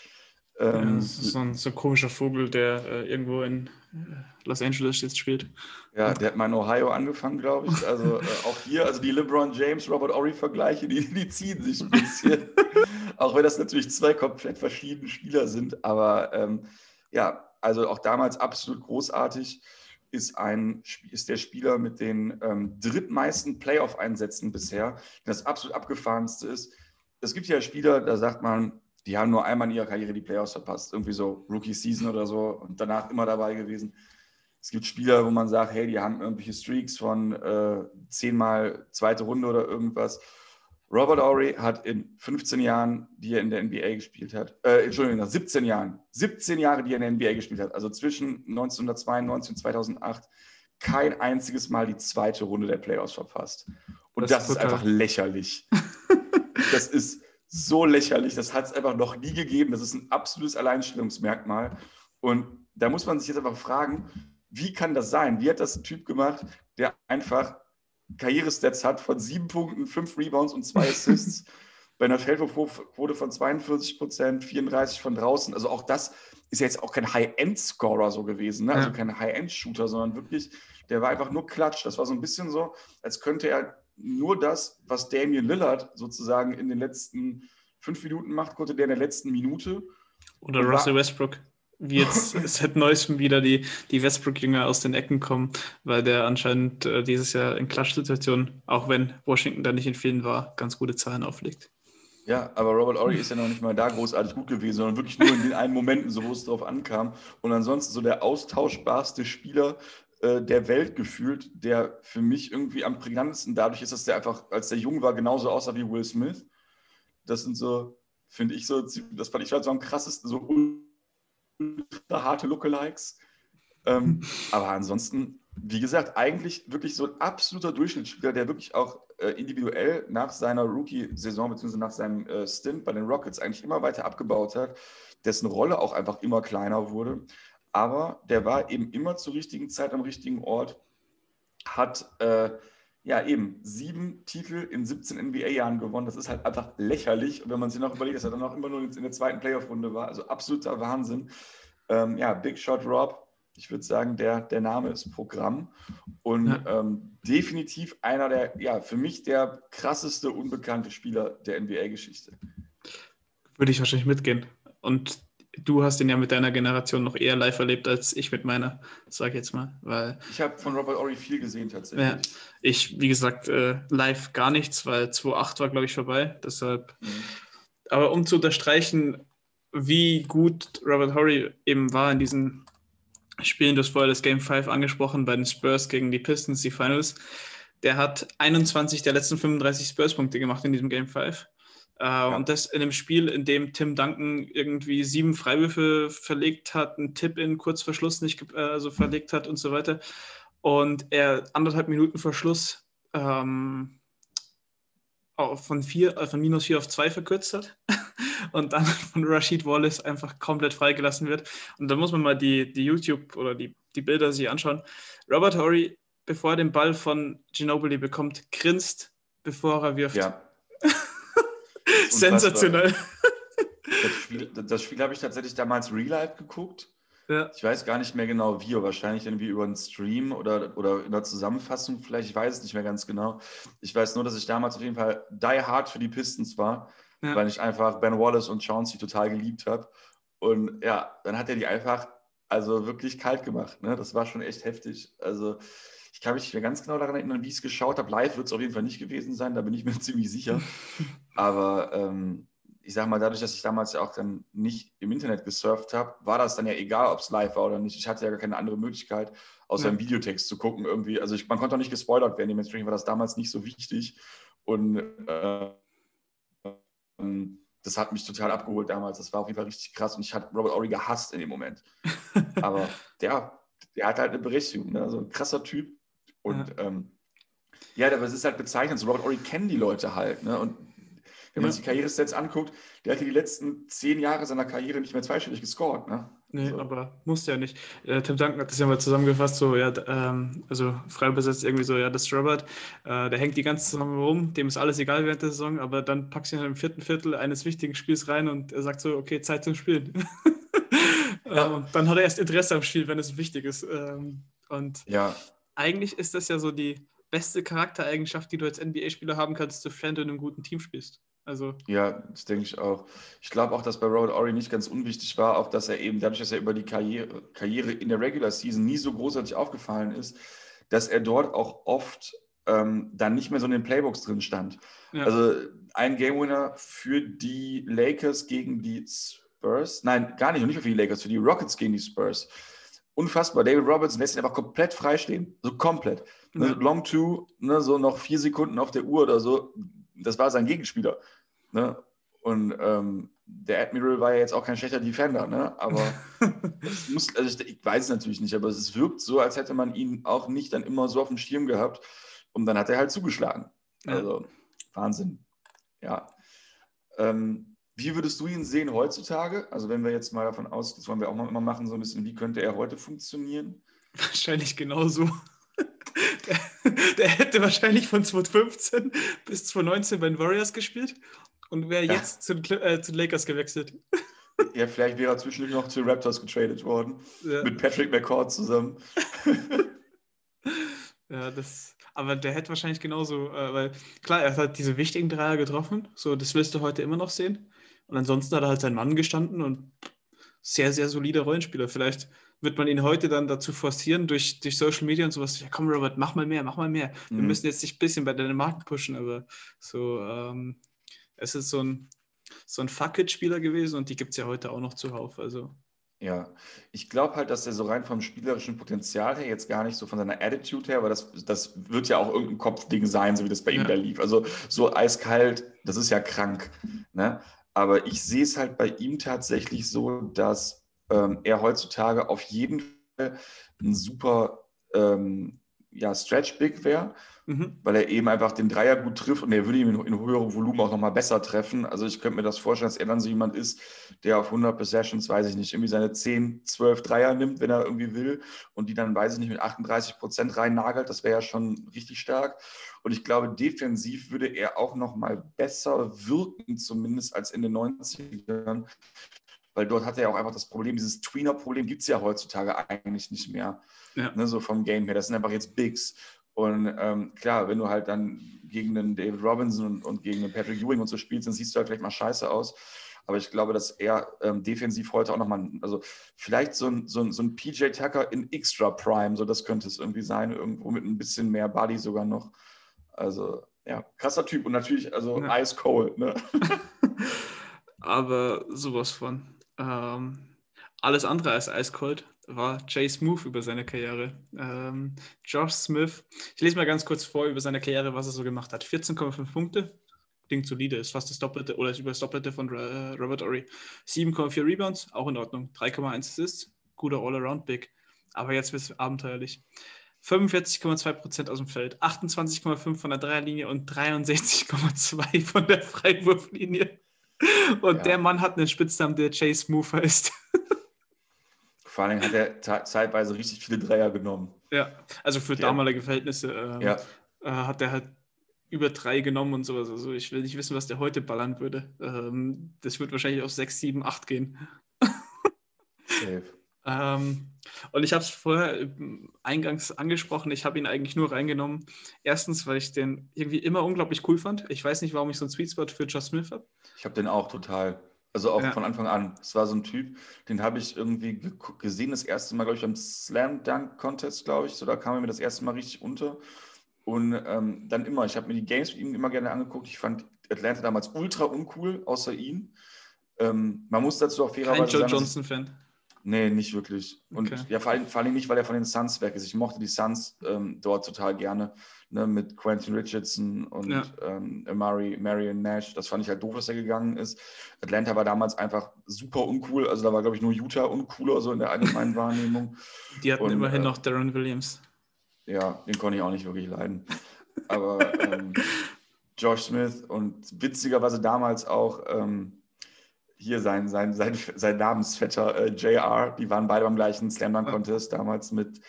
Ähm, ja, das ist so ein, so ein, komischer Vogel, der äh, irgendwo in äh, Los Angeles jetzt spielt. Ja, der hat mal in Ohio angefangen, glaube ich. Also äh, auch hier, also die LeBron James, Robert Ory-Vergleiche, die, die ziehen sich ein bisschen. [laughs] auch wenn das natürlich zwei komplett verschiedene Spieler sind. Aber ähm, ja, also auch damals absolut großartig ist, ein, ist der Spieler mit den ähm, drittmeisten Playoff-Einsätzen bisher, das absolut abgefahrenste ist. Es gibt ja Spieler, da sagt man, die haben nur einmal in ihrer Karriere die Playoffs verpasst. Irgendwie so Rookie-Season oder so und danach immer dabei gewesen. Es gibt Spieler, wo man sagt, hey, die haben irgendwelche Streaks von äh, zehnmal zweite Runde oder irgendwas. Robert Ory hat in 15 Jahren, die er in der NBA gespielt hat, äh, Entschuldigung, nach 17 Jahren, 17 Jahre, die er in der NBA gespielt hat, also zwischen 1992 und 2008, kein einziges Mal die zweite Runde der Playoffs verpasst. Und das, das ist, ist einfach lächerlich. [laughs] das ist so lächerlich. Das hat es einfach noch nie gegeben. Das ist ein absolutes Alleinstellungsmerkmal. Und da muss man sich jetzt einfach fragen, wie kann das sein? Wie hat das ein Typ gemacht, der einfach Karrierestats hat von sieben Punkten, fünf Rebounds und zwei [laughs] Assists, bei einer Feldwurfquote von 42 Prozent, 34 von draußen. Also auch das ist ja jetzt auch kein High-End-Scorer so gewesen, ne? also kein High-End-Shooter, sondern wirklich, der war einfach nur Klatsch. Das war so ein bisschen so, als könnte er nur das, was Damian Lillard sozusagen in den letzten fünf Minuten macht, konnte der in der letzten Minute. Oder Russell Westbrook. Wie jetzt [laughs] [laughs] seit neuestem wieder die, die Westbrook-Jünger aus den Ecken kommen, weil der anscheinend äh, dieses Jahr in Klatsch-Situationen, auch wenn Washington da nicht in vielen war, ganz gute Zahlen auflegt. Ja, aber Robert Ory ist ja noch nicht mal da großartig gut gewesen, sondern wirklich nur in den einen Momenten, so wo es drauf ankam. Und ansonsten so der austauschbarste Spieler äh, der Welt gefühlt, der für mich irgendwie am prägnantesten dadurch ist, dass der einfach, als der jung war, genauso aussah wie Will Smith. Das sind so, finde ich so, das fand ich halt so am krassesten, so harte Lookalikes. Ähm, [laughs] aber ansonsten, wie gesagt, eigentlich wirklich so ein absoluter Durchschnittsspieler, der wirklich auch äh, individuell nach seiner Rookie-Saison bzw. nach seinem äh, Stint bei den Rockets eigentlich immer weiter abgebaut hat, dessen Rolle auch einfach immer kleiner wurde aber der war eben immer zur richtigen Zeit am richtigen Ort, hat äh, ja eben sieben Titel in 17 NBA-Jahren gewonnen. Das ist halt einfach lächerlich. Und wenn man sich noch überlegt, dass er dann auch immer nur in der zweiten Playoff-Runde war, also absoluter Wahnsinn. Ähm, ja, Big Shot Rob, ich würde sagen, der, der Name ist Programm und ja. ähm, definitiv einer der, ja, für mich der krasseste unbekannte Spieler der NBA-Geschichte. Würde ich wahrscheinlich mitgehen. Und du hast ihn ja mit deiner Generation noch eher live erlebt als ich mit meiner, sag ich jetzt mal. Weil, ich habe von Robert Ory viel gesehen tatsächlich. Ja, ich, wie gesagt, äh, live gar nichts, weil 2.8 war, glaube ich, vorbei. Deshalb. Mhm. Aber um zu unterstreichen, wie gut Robert Horry eben war in diesen Spielen, du hast vorher das Game 5 angesprochen, bei den Spurs gegen die Pistons, die Finals. Der hat 21 der letzten 35 Spurs-Punkte gemacht in diesem Game 5. Äh, ja. Und das in einem Spiel, in dem Tim Duncan irgendwie sieben Freiwürfe verlegt hat, einen Tipp in kurz vor Schluss nicht äh, also verlegt hat und so weiter. Und er anderthalb Minuten vor Schluss ähm, von, vier, äh, von minus vier auf zwei verkürzt hat [laughs] und dann [laughs] von Rashid Wallace einfach komplett freigelassen wird. Und da muss man mal die, die YouTube oder die, die Bilder sich anschauen. Robert Horry, bevor er den Ball von Ginobili bekommt, grinst, bevor er wirft. Ja. Sensationell. [laughs] Das Spiel, das Spiel habe ich tatsächlich damals Real Life geguckt. Ja. Ich weiß gar nicht mehr genau wie, wahrscheinlich irgendwie über einen Stream oder, oder in der Zusammenfassung vielleicht, ich weiß es nicht mehr ganz genau. Ich weiß nur, dass ich damals auf jeden Fall die hard für die Pistons war, ja. weil ich einfach Ben Wallace und Chauncey total geliebt habe. Und ja, dann hat er die einfach also wirklich kalt gemacht. Ne? Das war schon echt heftig. Also ich kann mich nicht mehr ganz genau daran erinnern, wie ich es geschaut habe. Live wird es auf jeden Fall nicht gewesen sein, da bin ich mir [laughs] ziemlich sicher. [laughs] Aber ähm, ich sage mal, dadurch, dass ich damals ja auch dann nicht im Internet gesurft habe, war das dann ja egal, ob es live war oder nicht. Ich hatte ja gar keine andere Möglichkeit, außer ja. im Videotext zu gucken irgendwie. Also ich, man konnte auch nicht gespoilert werden. Dementsprechend war das damals nicht so wichtig. Und äh, das hat mich total abgeholt damals. Das war auf jeden Fall richtig krass. Und ich hatte Robert Ory gehasst in dem Moment. [laughs] Aber der, der hat halt eine Berechtigung. Ne? So ein krasser Typ. Und ja, ähm, ja aber es ist halt bezeichnend. So Robert Ory kennen die Leute halt. Ne? Und wenn man ja. sich die Karrierestats anguckt, der hat die letzten zehn Jahre seiner Karriere nicht mehr zweistellig gescored. Ne? Nee, so. aber musste ja nicht. Äh, Tim Duncan hat das ja mal zusammengefasst, so, ja, ähm, also frei besetzt irgendwie so, ja, das Robert, äh, der hängt die ganze Saison rum, dem ist alles egal während der Saison, aber dann packst du ihn im vierten Viertel eines wichtigen Spiels rein und er sagt so, okay, Zeit zum Spielen. [laughs] ja. ähm, dann hat er erst Interesse am Spiel, wenn es wichtig ist. Ähm, und ja. Eigentlich ist das ja so die beste Charaktereigenschaft, die du als NBA-Spieler haben kannst, sofern du in einem guten Team spielst. Also ja, das denke ich auch. Ich glaube auch, dass bei Robert Ory nicht ganz unwichtig war, auch dass er eben dadurch, dass er über die Karriere, Karriere in der Regular Season nie so großartig aufgefallen ist, dass er dort auch oft ähm, dann nicht mehr so in den Playbooks drin stand. Ja. Also ein Game Winner für die Lakers gegen die Spurs. Nein, gar nicht, und nicht für die Lakers, für die Rockets gegen die Spurs. Unfassbar. David Robertson lässt ihn einfach komplett freistehen. So komplett. Ne, Ja. Long two, ne, so noch vier Sekunden auf der Uhr oder so. Das war sein Gegenspieler. Ne? Und ähm, der Admiral war ja jetzt auch kein schlechter Defender, ne? aber [laughs] es muss, also ich, ich weiß es natürlich nicht, aber es wirkt so, als hätte man ihn auch nicht dann immer so auf dem Schirm gehabt. Und dann hat er halt zugeschlagen. Ja. Also Wahnsinn. Ja. Ähm, wie würdest du ihn sehen heutzutage? Also wenn wir jetzt mal davon aus, das wollen wir auch mal immer machen, so ein bisschen, wie könnte er heute funktionieren? Wahrscheinlich genauso. Der, [laughs] der hätte wahrscheinlich von 2015 bis 2019 bei den Warriors gespielt und wäre Ja. jetzt zu den, äh, zu den Lakers gewechselt. Ja, vielleicht wäre er zwischendurch noch zu Raptors getradet worden, Ja, mit Patrick McCord zusammen. [laughs] ja, das, aber der hätte wahrscheinlich genauso, äh, weil klar, er hat halt diese wichtigen Dreier getroffen, so das willst du heute immer noch sehen. Und ansonsten hat er halt sein Mann gestanden und sehr, sehr solider Rollenspieler. Vielleicht wird man ihn heute dann dazu forcieren durch, durch Social Media und sowas. Ja, komm, Robert, mach mal mehr, mach mal mehr. Wir Mhm. müssen jetzt dich ein bisschen bei deinen Marken pushen, aber so, ähm, es ist so ein, so ein Fuck-It-Spieler gewesen und die gibt es ja heute auch noch zuhauf. Also, Ja, ich glaube halt, dass er so rein vom spielerischen Potenzial her, jetzt gar nicht so von seiner Attitude her, aber das, das wird ja auch irgendein Kopfding sein, so wie das bei ihm Ja. da lief. Also so eiskalt, das ist ja krank. Ne? Aber ich sehe es halt bei ihm tatsächlich so, dass ähm, er heutzutage auf jeden Fall ein super ähm, ja, Stretch-Big wäre mhm. weil er eben einfach den Dreier gut trifft und er würde ihn in, in höherem Volumen auch nochmal besser treffen. Also ich könnte mir das vorstellen, dass er dann so jemand ist, der auf 100 Possessions, weiß ich nicht, irgendwie seine 10, 12 Dreier nimmt, wenn er irgendwie will und die dann, weiß ich nicht, mit 38 Prozent rein nagelt. Das wäre ja schon richtig stark. Und ich glaube, defensiv würde er auch nochmal besser wirken, zumindest als in den 90ern. Weil dort hat er ja auch einfach das Problem, dieses Tweener-Problem gibt es ja heutzutage eigentlich nicht mehr. Ja. Ne, so vom Game her. Das sind einfach jetzt Bigs. Und ähm, klar, wenn du halt dann gegen einen David Robinson und, und gegen einen Patrick Ewing und so spielst, dann siehst du halt vielleicht mal scheiße aus. Aber ich glaube, dass er ähm, defensiv heute auch nochmal, also vielleicht so ein, so, ein, so ein PJ Tucker in Extra Prime, so das könnte es irgendwie sein, irgendwo mit ein bisschen mehr Body sogar noch. Also, ja, krasser Typ und natürlich, also Ja. ice cold, ne? [laughs] aber sowas von. Ähm, alles andere als eiskalt war Jay Smooth über seine Karriere. Ähm, Josh Smith, ich lese mal ganz kurz vor über seine Karriere, was er so gemacht hat. 14,5 Punkte, klingt solide, ist fast das Doppelte oder ist über das Doppelte von äh, Robert Ory. 7,4 Rebounds, auch in Ordnung. 3,1 Assists, guter All-Around-Big. Aber jetzt wird es abenteuerlich. 45,2% aus dem Feld, 28,5 von der Dreierlinie und 63,2 von der Freiwurflinie. Und Ja. der Mann hat einen Spitznamen, der Jay Smooth heißt. [laughs] Vor allem hat er zeitweise richtig viele Dreier genommen. Ja, also für Ja. damalige Verhältnisse ähm, Ja, äh, hat er halt über drei genommen und sowas. Also ich will nicht wissen, was der heute ballern würde. Ähm, das wird wahrscheinlich auf 6, 7, 8 gehen. safe. [laughs] Ähm, und ich habe es vorher ähm, eingangs angesprochen, ich habe ihn eigentlich nur reingenommen. Erstens, weil ich den irgendwie immer unglaublich cool fand. Ich weiß nicht, warum ich so einen Sweet Spot für Josh Smith habe. Ich habe den auch total. Also auch Ja. von Anfang an. Es war so ein Typ, den habe ich irgendwie gesehen, das erste Mal, glaube ich, beim Slam Dunk Contest, glaube ich. So, da kam er mir das erste Mal richtig unter. Und ähm, dann immer, ich habe mir die Games mit ihm immer gerne angeguckt. Ich fand Atlanta damals ultra uncool, außer ihn. Ähm, man muss dazu auch Kein fairerweise Joe sagen, dass ich- Johnson-Fan. Nee, nicht wirklich. Und Okay. ja, vor allem, vor allem nicht, weil er von den Suns weg ist. Ich mochte die Suns ähm, dort total gerne. Ne, mit Quentin Richardson und Ja. ähm, Amari, Marion Nash. Das fand ich halt doof, dass er gegangen ist. Atlanta war damals einfach super uncool. Also da war, glaube ich, nur Utah uncooler, so in der allgemeinen Wahrnehmung. [laughs] Die hatten Und, immerhin äh, noch Darren Williams. Ja, den konnte ich auch nicht wirklich leiden. Aber ähm, [laughs] Josh Smith und witzigerweise damals auch ähm, hier sein, sein, sein, sein Namensvetter äh, JR, die waren beide beim gleichen Slam Dunk Contest damals mit,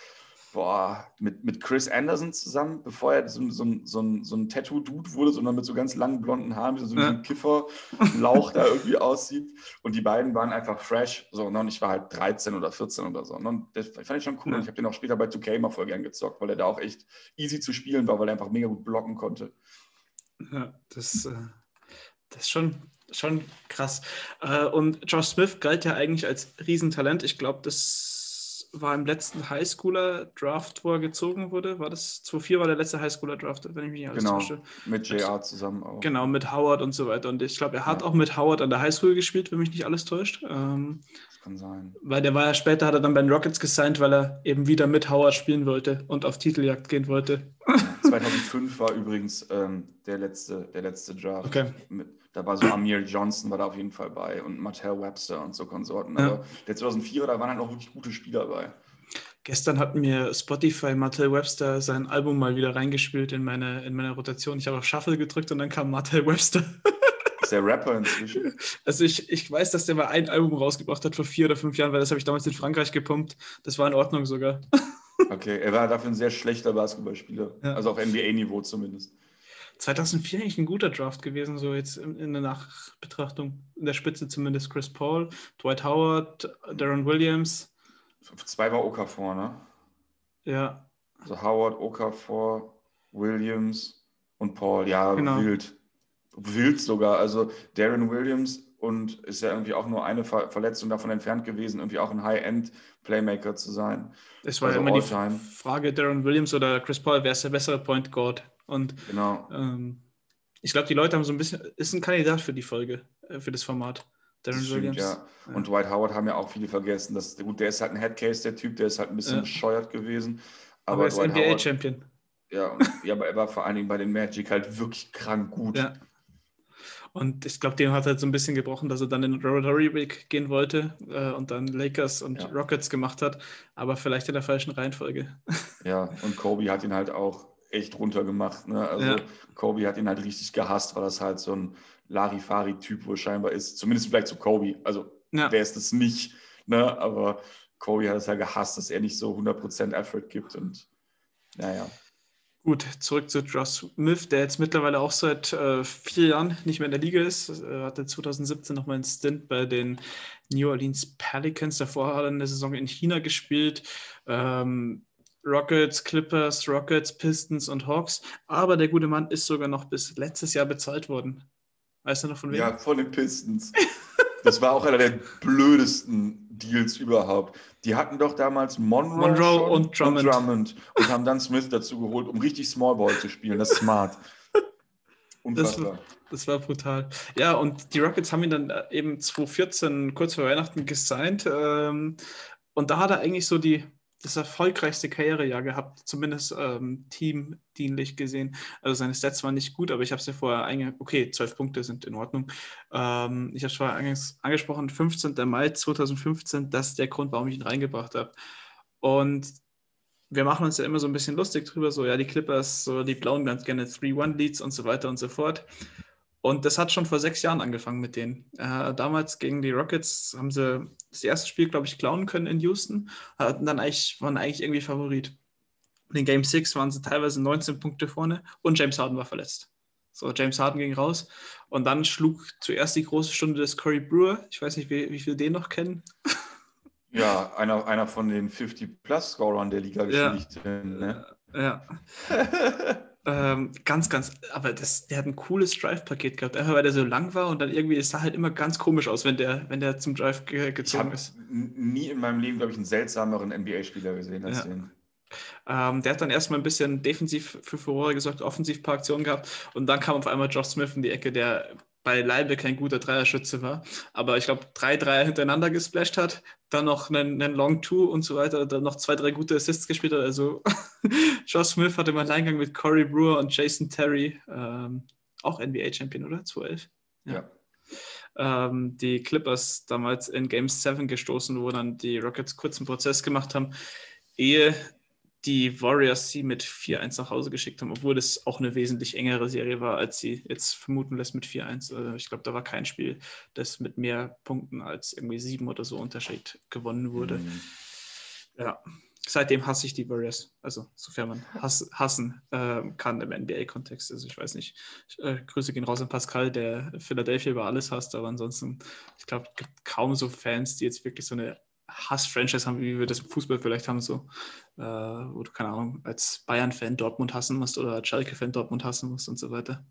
boah, mit, mit Chris Anderson zusammen, bevor er so, so, ein- so ein, so ein Tattoo-Dude wurde, sondern mit so ganz langen blonden Haaren, wie so, Ja. so ein Kiffer-Lauch da irgendwie aussieht. Und die beiden waren einfach fresh. So, ne? Und ich war halt 13 oder 14 oder so. ne? Und das fand ich schon cool. Ja. Und ich habe den auch später bei 2K mal voll gern gezockt, weil er da auch echt easy zu spielen war, weil er einfach mega gut blocken konnte. Ja, das, äh, das ist schon, schon krass. Äh, und Josh Smith galt ja eigentlich als Riesentalent. Ich glaube, das war im letzten Highschooler-Draft, wo er gezogen wurde. War das 2004 war der letzte Highschooler-Draft, wenn ich mich nicht alles Genau, täusche. mit JR zusammen auch. Genau, mit Howard und so weiter. Und ich glaube, er hat Ja. auch mit Howard an der Highschool gespielt, wenn mich nicht alles täuscht. Ähm, Das kann sein. weil der war ja später, hat er dann bei den Rockets gesigned, weil er eben wieder mit Howard spielen wollte und auf Titeljagd gehen wollte. 2005 war übrigens ähm, der, letzte, der letzte Draft. Okay. Mit, da war so Amir Johnson war da auf jeden Fall bei und Mattel Webster und so Konsorten. Ja. Aber der 2004er, da waren halt auch wirklich gute Spieler bei. Gestern hat mir Spotify Martell Webster sein Album mal wieder reingespielt in meine, in meine Rotation. Ich habe auf Shuffle gedrückt und dann kam Martell Webster. [laughs] Ist der Rapper inzwischen? Also ich, ich weiß, dass der mal ein Album rausgebracht hat vor vier oder fünf Jahren, weil das habe ich damals in Frankreich gepumpt. Das war in Ordnung sogar. [laughs] Okay, er war dafür ein sehr schlechter Basketballspieler. Ja. Also auf NBA-Niveau zumindest. 2004 eigentlich ein guter Draft gewesen, so jetzt in, in der Nachbetrachtung. In der Spitze zumindest Chris Paul, Dwight Howard, Darren Williams. Zwei war Okafor, ne? Ja, Also Howard, Okafor, Williams und Paul. Ja, Genau. wild. Wild sogar. Also Darren Williams und ist ja irgendwie auch nur eine Ver Verletzung davon entfernt gewesen, irgendwie auch ein High-End-Playmaker zu sein. es war Also immer die. Frage, Darren Williams oder Chris Paul, wer ist der bessere Point Guard? Und Genau. ähm, ich glaube, die Leute haben so ein bisschen, ist ein Kandidat für die Folge, äh, für das Format. Darren stimmt, Williams. ja. Und Dwight Howard haben ja auch viele vergessen. Das, gut, der ist halt ein Headcase, der Typ, der ist halt ein bisschen Ja. bescheuert gewesen. Aber, er ist NBA-Champion. ja, ja, aber er war vor allen Dingen bei den Magic halt wirklich krank gut. Ja. Und ich glaube, dem hat halt so ein bisschen gebrochen, dass er dann in Rotary Week gehen wollte äh, und dann Lakers und Ja. Rockets gemacht hat, aber vielleicht in der falschen Reihenfolge. [laughs] Ja, und Kobe hat ihn halt auch echt runtergemacht. Ne? Also Ja. Kobe hat ihn halt richtig gehasst, weil das halt so ein Larifari-Typ wohl scheinbar ist. Zumindest vielleicht zu Kobe. Also Ja. der ist es nicht. Ne? Aber Kobe hat es ja gehasst, dass er nicht so 100% Effort gibt. Und naja. Gut, zurück zu Josh Smith, der jetzt mittlerweile auch seit äh, vier Jahren nicht mehr in der Liga ist. Er hatte 2017 nochmal einen Stint bei den New Orleans Pelicans. Davor hat er eine Saison in China gespielt. Ähm, Rockets, Clippers, Rockets, Pistons und Hawks. Aber der gute Mann ist sogar noch bis letztes Jahr bezahlt worden. Weißt du noch von wem? Ja, von den Pistons. [laughs] Das war auch einer der blödesten Deals überhaupt. Die hatten doch damals Monroe, Monroe und Drummond. Drummond und haben dann Smith dazu geholt, um richtig Small Ball zu spielen. Das ist smart. [laughs] Unfassbar. Das war brutal. Ja, und die Rockets haben ihn dann äh, eben 2014 kurz vor Weihnachten gesigned. Ähm, und da hat er eigentlich so die, das erfolgreichste Karrierejahr gehabt, zumindest ähm, teamdienlich gesehen. Also seine Stats waren nicht gut, aber ich habe es ja vorher einge okay, 12 Punkte sind in Ordnung. Ähm, ich habe es vorher eingangs angesprochen, 15. Mai 2015, das ist der Grund, warum ich ihn reingebracht habe. Und wir machen uns ja immer so ein bisschen lustig drüber, so ja, die Clippers, so die blauen ganz gerne 3-1-Leads und so weiter und so fort. Und das hat schon vor sechs Jahren angefangen mit denen. Äh, damals gegen die Rockets haben sie das erste Spiel, glaube ich, klauen können in Houston, hatten dann eigentlich, waren eigentlich irgendwie Favorit. In Game 6 waren sie teilweise 19 Punkte vorne und James Harden war verletzt. So, James Harden ging raus und dann schlug zuerst die große Stunde des Corey Brewer. Ich weiß nicht, wie, wie viele den noch kennen. [laughs] Ja, einer, einer von den 50-Plus-Scorern der Ja. Liga-Geschichte. Ne? Ja. [laughs] ähm, ganz, ganz, aber das, der hat ein cooles Drive-Paket gehabt, einfach weil der so lang war und dann irgendwie, es sah halt immer ganz komisch aus, wenn der, wenn der zum Drive ge Ich gezogen habe ist. nie in meinem Leben, glaube ich, einen seltsameren NBA-Spieler gesehen als Ja. den. Ähm, der hat dann erstmal ein bisschen defensiv für Furore gesorgt, offensiv ein paar Aktionen gehabt und dann kam auf einmal Josh Smith in die Ecke, der beileibe kein guter Dreierschütze war, aber ich glaube drei Dreier hintereinander gesplasht hat, dann noch einen, einen Long Two und so weiter, dann noch zwei, drei gute Assists gespielt hat. Also [laughs] Josh Smith hatte im Alleingang mit Corey Brewer und Jason Terry, ähm, auch NBA-Champion, oder? 2011? Ja. ähm, die Clippers damals in Game 7 gestoßen, wo dann die Rockets kurzen Prozess gemacht haben, ehe die Warriors sie mit 4-1 nach Hause geschickt haben, obwohl das auch eine wesentlich engere Serie war, als sie jetzt vermuten lässt mit 4-1. Also ich glaube, da war kein Spiel, das mit mehr Punkten als irgendwie sieben oder so Unterschied gewonnen wurde. Mhm. Ja, seitdem hasse ich die Warriors. Also, sofern man hass, hassen ähm, kann im NBA-Kontext. Also, ich weiß nicht. Ich, äh, Grüße gehen raus an Pascal, der Philadelphia über alles hasst, aber ansonsten, ich glaube, es gibt kaum so Fans, die jetzt wirklich so eine Hass-Franchise haben, wie wir das im Fußball vielleicht haben, so, äh, wo du, keine Ahnung, als Bayern-Fan Dortmund hassen musst oder als Schalke-Fan Dortmund hassen musst und so weiter.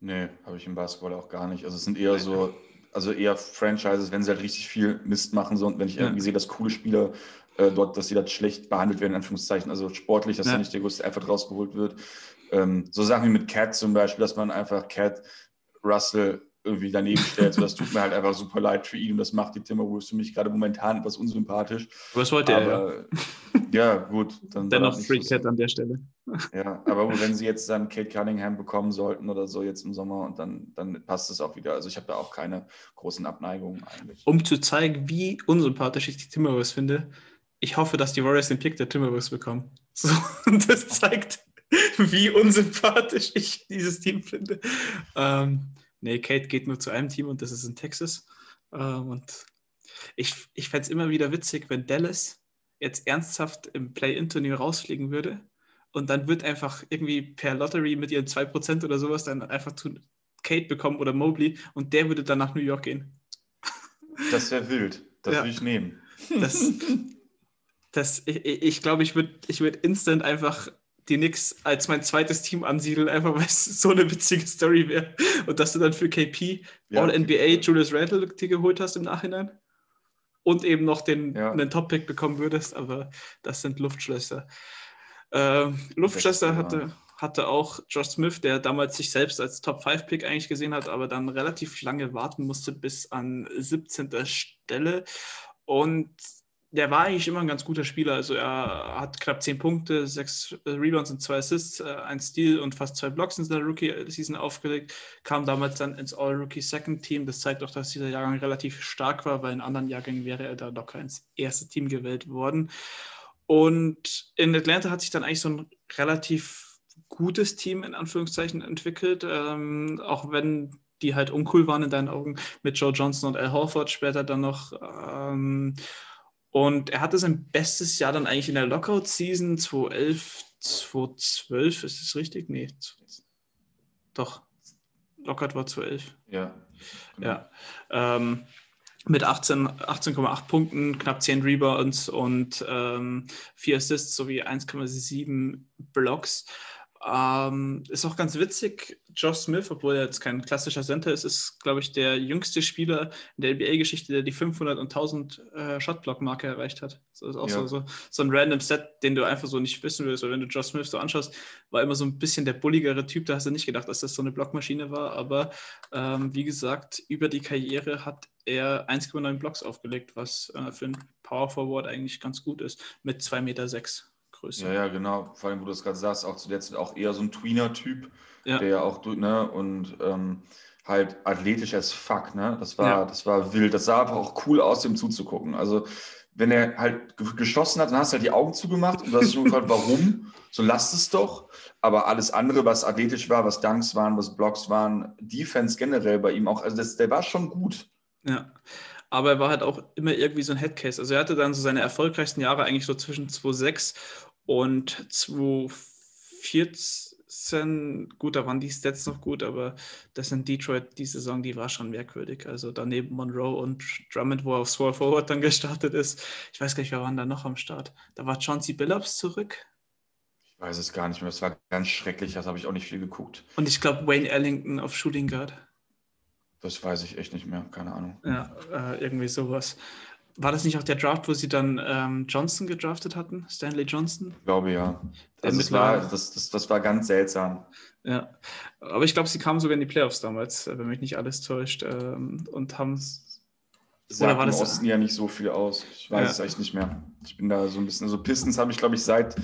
Nee, habe ich im Basketball auch gar nicht. Also es sind eher so, also eher Franchises, wenn sie halt richtig viel Mist machen. So, und wenn ich irgendwie sehe, dass coole Spieler äh, dort, dass sie dort schlecht behandelt werden, in Anführungszeichen, also sportlich, dass ja. da nicht der größte Effort rausgeholt wird. Ähm, so Sachen wie mit Cat zum Beispiel, dass man einfach Cat, Russell irgendwie daneben stellt. So, das tut mir halt einfach super leid für ihn und das macht die Timberwolves für mich gerade momentan etwas unsympathisch. Was wollte er? Ja. ja, gut. Dann Dennoch Free Cat an der Stelle. Ja, aber wenn sie jetzt dann Kate Cunningham bekommen sollten oder so jetzt im Sommer und dann, dann passt es auch wieder. Also ich habe da auch keine großen Abneigungen eigentlich. Um zu zeigen, wie unsympathisch ich die Timberwolves finde, ich hoffe, dass die Warriors den Pick der Timberwolves bekommen. [laughs] So, und das zeigt, wie unsympathisch ich dieses Team finde. Ähm, nee, Kate geht nur zu einem Team und das ist in Texas. Ähm, und ich, ich fände es immer wieder witzig, wenn Dallas jetzt ernsthaft im Play-In-Turnier rausfliegen würde und dann wird einfach irgendwie per Lottery mit ihren 2% oder sowas dann einfach zu Kate bekommen oder Mobley und der würde dann nach New York gehen. Das wäre wild. Das ja. würde ich nehmen. Das, das, ich, ich glaube, ich würde ich würd instant einfach die Knicks als mein zweites Team ansiedeln, einfach weil es so eine witzige Story wäre. Und dass du dann für KP ja, All-NBA Julius Randle dir geholt hast im Nachhinein und eben noch den, ja. einen Top-Pick bekommen würdest, aber das sind Luftschlösser. Ähm, Luftschlösser hatte, hatte auch Josh Smith, der damals sich selbst als Top-5-Pick eigentlich gesehen hat, aber dann relativ lange warten musste bis an 17. Stelle. Und der war eigentlich immer ein ganz guter Spieler. Also er hat knapp 10 Punkte, 6 Rebounds und 2 Assists, äh, ein Steal und fast 2 Blocks in seiner Rookie-Season aufgelegt. Kam damals dann ins All-Rookie-Second-Team. Das zeigt auch, dass dieser Jahrgang relativ stark war, weil in anderen Jahrgängen wäre er da locker ins erste Team gewählt worden. Und in Atlanta hat sich dann eigentlich so ein relativ gutes Team in Anführungszeichen entwickelt, ähm, auch wenn die halt uncool waren in deinen Augen mit Joe Johnson und Al Horford später dann noch. Ähm, und er hatte sein bestes Jahr dann eigentlich in der Lockout-Season 2011, 2012, ist das richtig? Nee, doch. Lockout war 2011. Ja. Genau. Ja. Ähm, mit 18,8 18 Punkten, knapp 10 Rebounds und ähm, 4 Assists sowie 1,7 Blocks. Ähm, ist auch ganz witzig, Josh Smith, obwohl er jetzt kein klassischer Center ist, ist, glaube ich, der jüngste Spieler in der NBA-Geschichte, der die 500 und 1000 äh, Shotblock-Marke erreicht hat. Das ist auch ja. so, so, ein random Set, den du einfach so nicht wissen willst. Oder wenn du Josh Smith so anschaust, war immer so ein bisschen der bulligere Typ. Da hast du nicht gedacht, dass das so eine Blockmaschine war. Aber ähm, wie gesagt, über die Karriere hat er 1,9 Blocks aufgelegt, was äh, für einen Power Forward eigentlich ganz gut ist, mit 2,6 Meter. Sechs. Größe. Ja, ja, genau. Vor allem, wo du es gerade sagst, auch zuletzt auch eher so ein Tweener-Typ, ja. der ja auch, ne, und ähm, halt athletisch als fuck, ne? Das war, ja. das war wild. Das sah aber auch cool aus, dem zuzugucken. Also, wenn er halt geschossen hat, dann hast du halt die Augen zugemacht und du hast schon gefragt, [laughs] warum? So lasst es doch. Aber alles andere, was athletisch war, was Dunks waren, was Blocks waren, Defense generell bei ihm auch, also das, der war schon gut. Ja aber er war halt auch immer irgendwie so ein Headcase. Also er hatte dann so seine erfolgreichsten Jahre eigentlich so zwischen 2006 und 2014, gut, da waren die Stats noch gut, aber das in Detroit, die Saison, die war schon merkwürdig. Also daneben Monroe und Drummond, wo er auf Small Forward dann [laughs] gestartet ist. Ich weiß gar nicht, wer waren da noch am Start. Da war Chauncey Billups zurück. Ich weiß es gar nicht mehr. Das war ganz schrecklich, das habe ich auch nicht viel geguckt. Und ich glaube Wayne Ellington auf Shooting Guard. Das weiß ich echt nicht mehr, keine Ahnung. Ja, äh, irgendwie sowas. War das nicht auch der Draft, wo sie dann ähm, Johnson gedraftet hatten? Stanley Johnson? Ich glaube ja. Also das, war, das, das, das war ganz seltsam. Ja, aber ich glaube, sie kamen sogar in die Playoffs damals, wenn mich nicht alles täuscht, ähm, und haben Sagt im Osten ja nicht so viel aus. Ich weiß ja. es echt nicht mehr. Ich bin da so ein bisschen. Also Pistons habe ich, glaube ich, seit,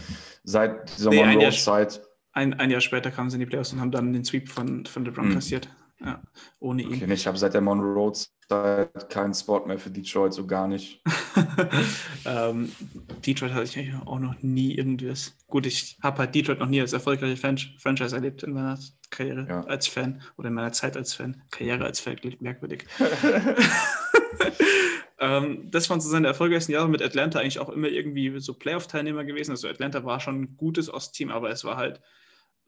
seit dieser nee, Monroe-Zeit. Ein, ein, Jahr später kamen sie in die Playoffs und haben dann den Sweep von, von LeBron hm. kassiert. Ja, ohne ihn. Okay, ich habe seit der Monroe-Zeit keinen Spot mehr für Detroit, so gar nicht. [laughs] ähm, Detroit hatte ich auch noch nie irgendwas. Gut, ich habe halt Detroit noch nie als erfolgreiche Fan Franchise erlebt in meiner Karriere ja. als Fan oder in meiner Zeit als Fan. Karriere als Fan klingt merkwürdig. [laughs] [laughs] ähm, das waren so seine erfolgreichsten Jahre mit Atlanta eigentlich auch immer irgendwie so Playoff-Teilnehmer gewesen. Also Atlanta war schon ein gutes Ostteam, aber es war halt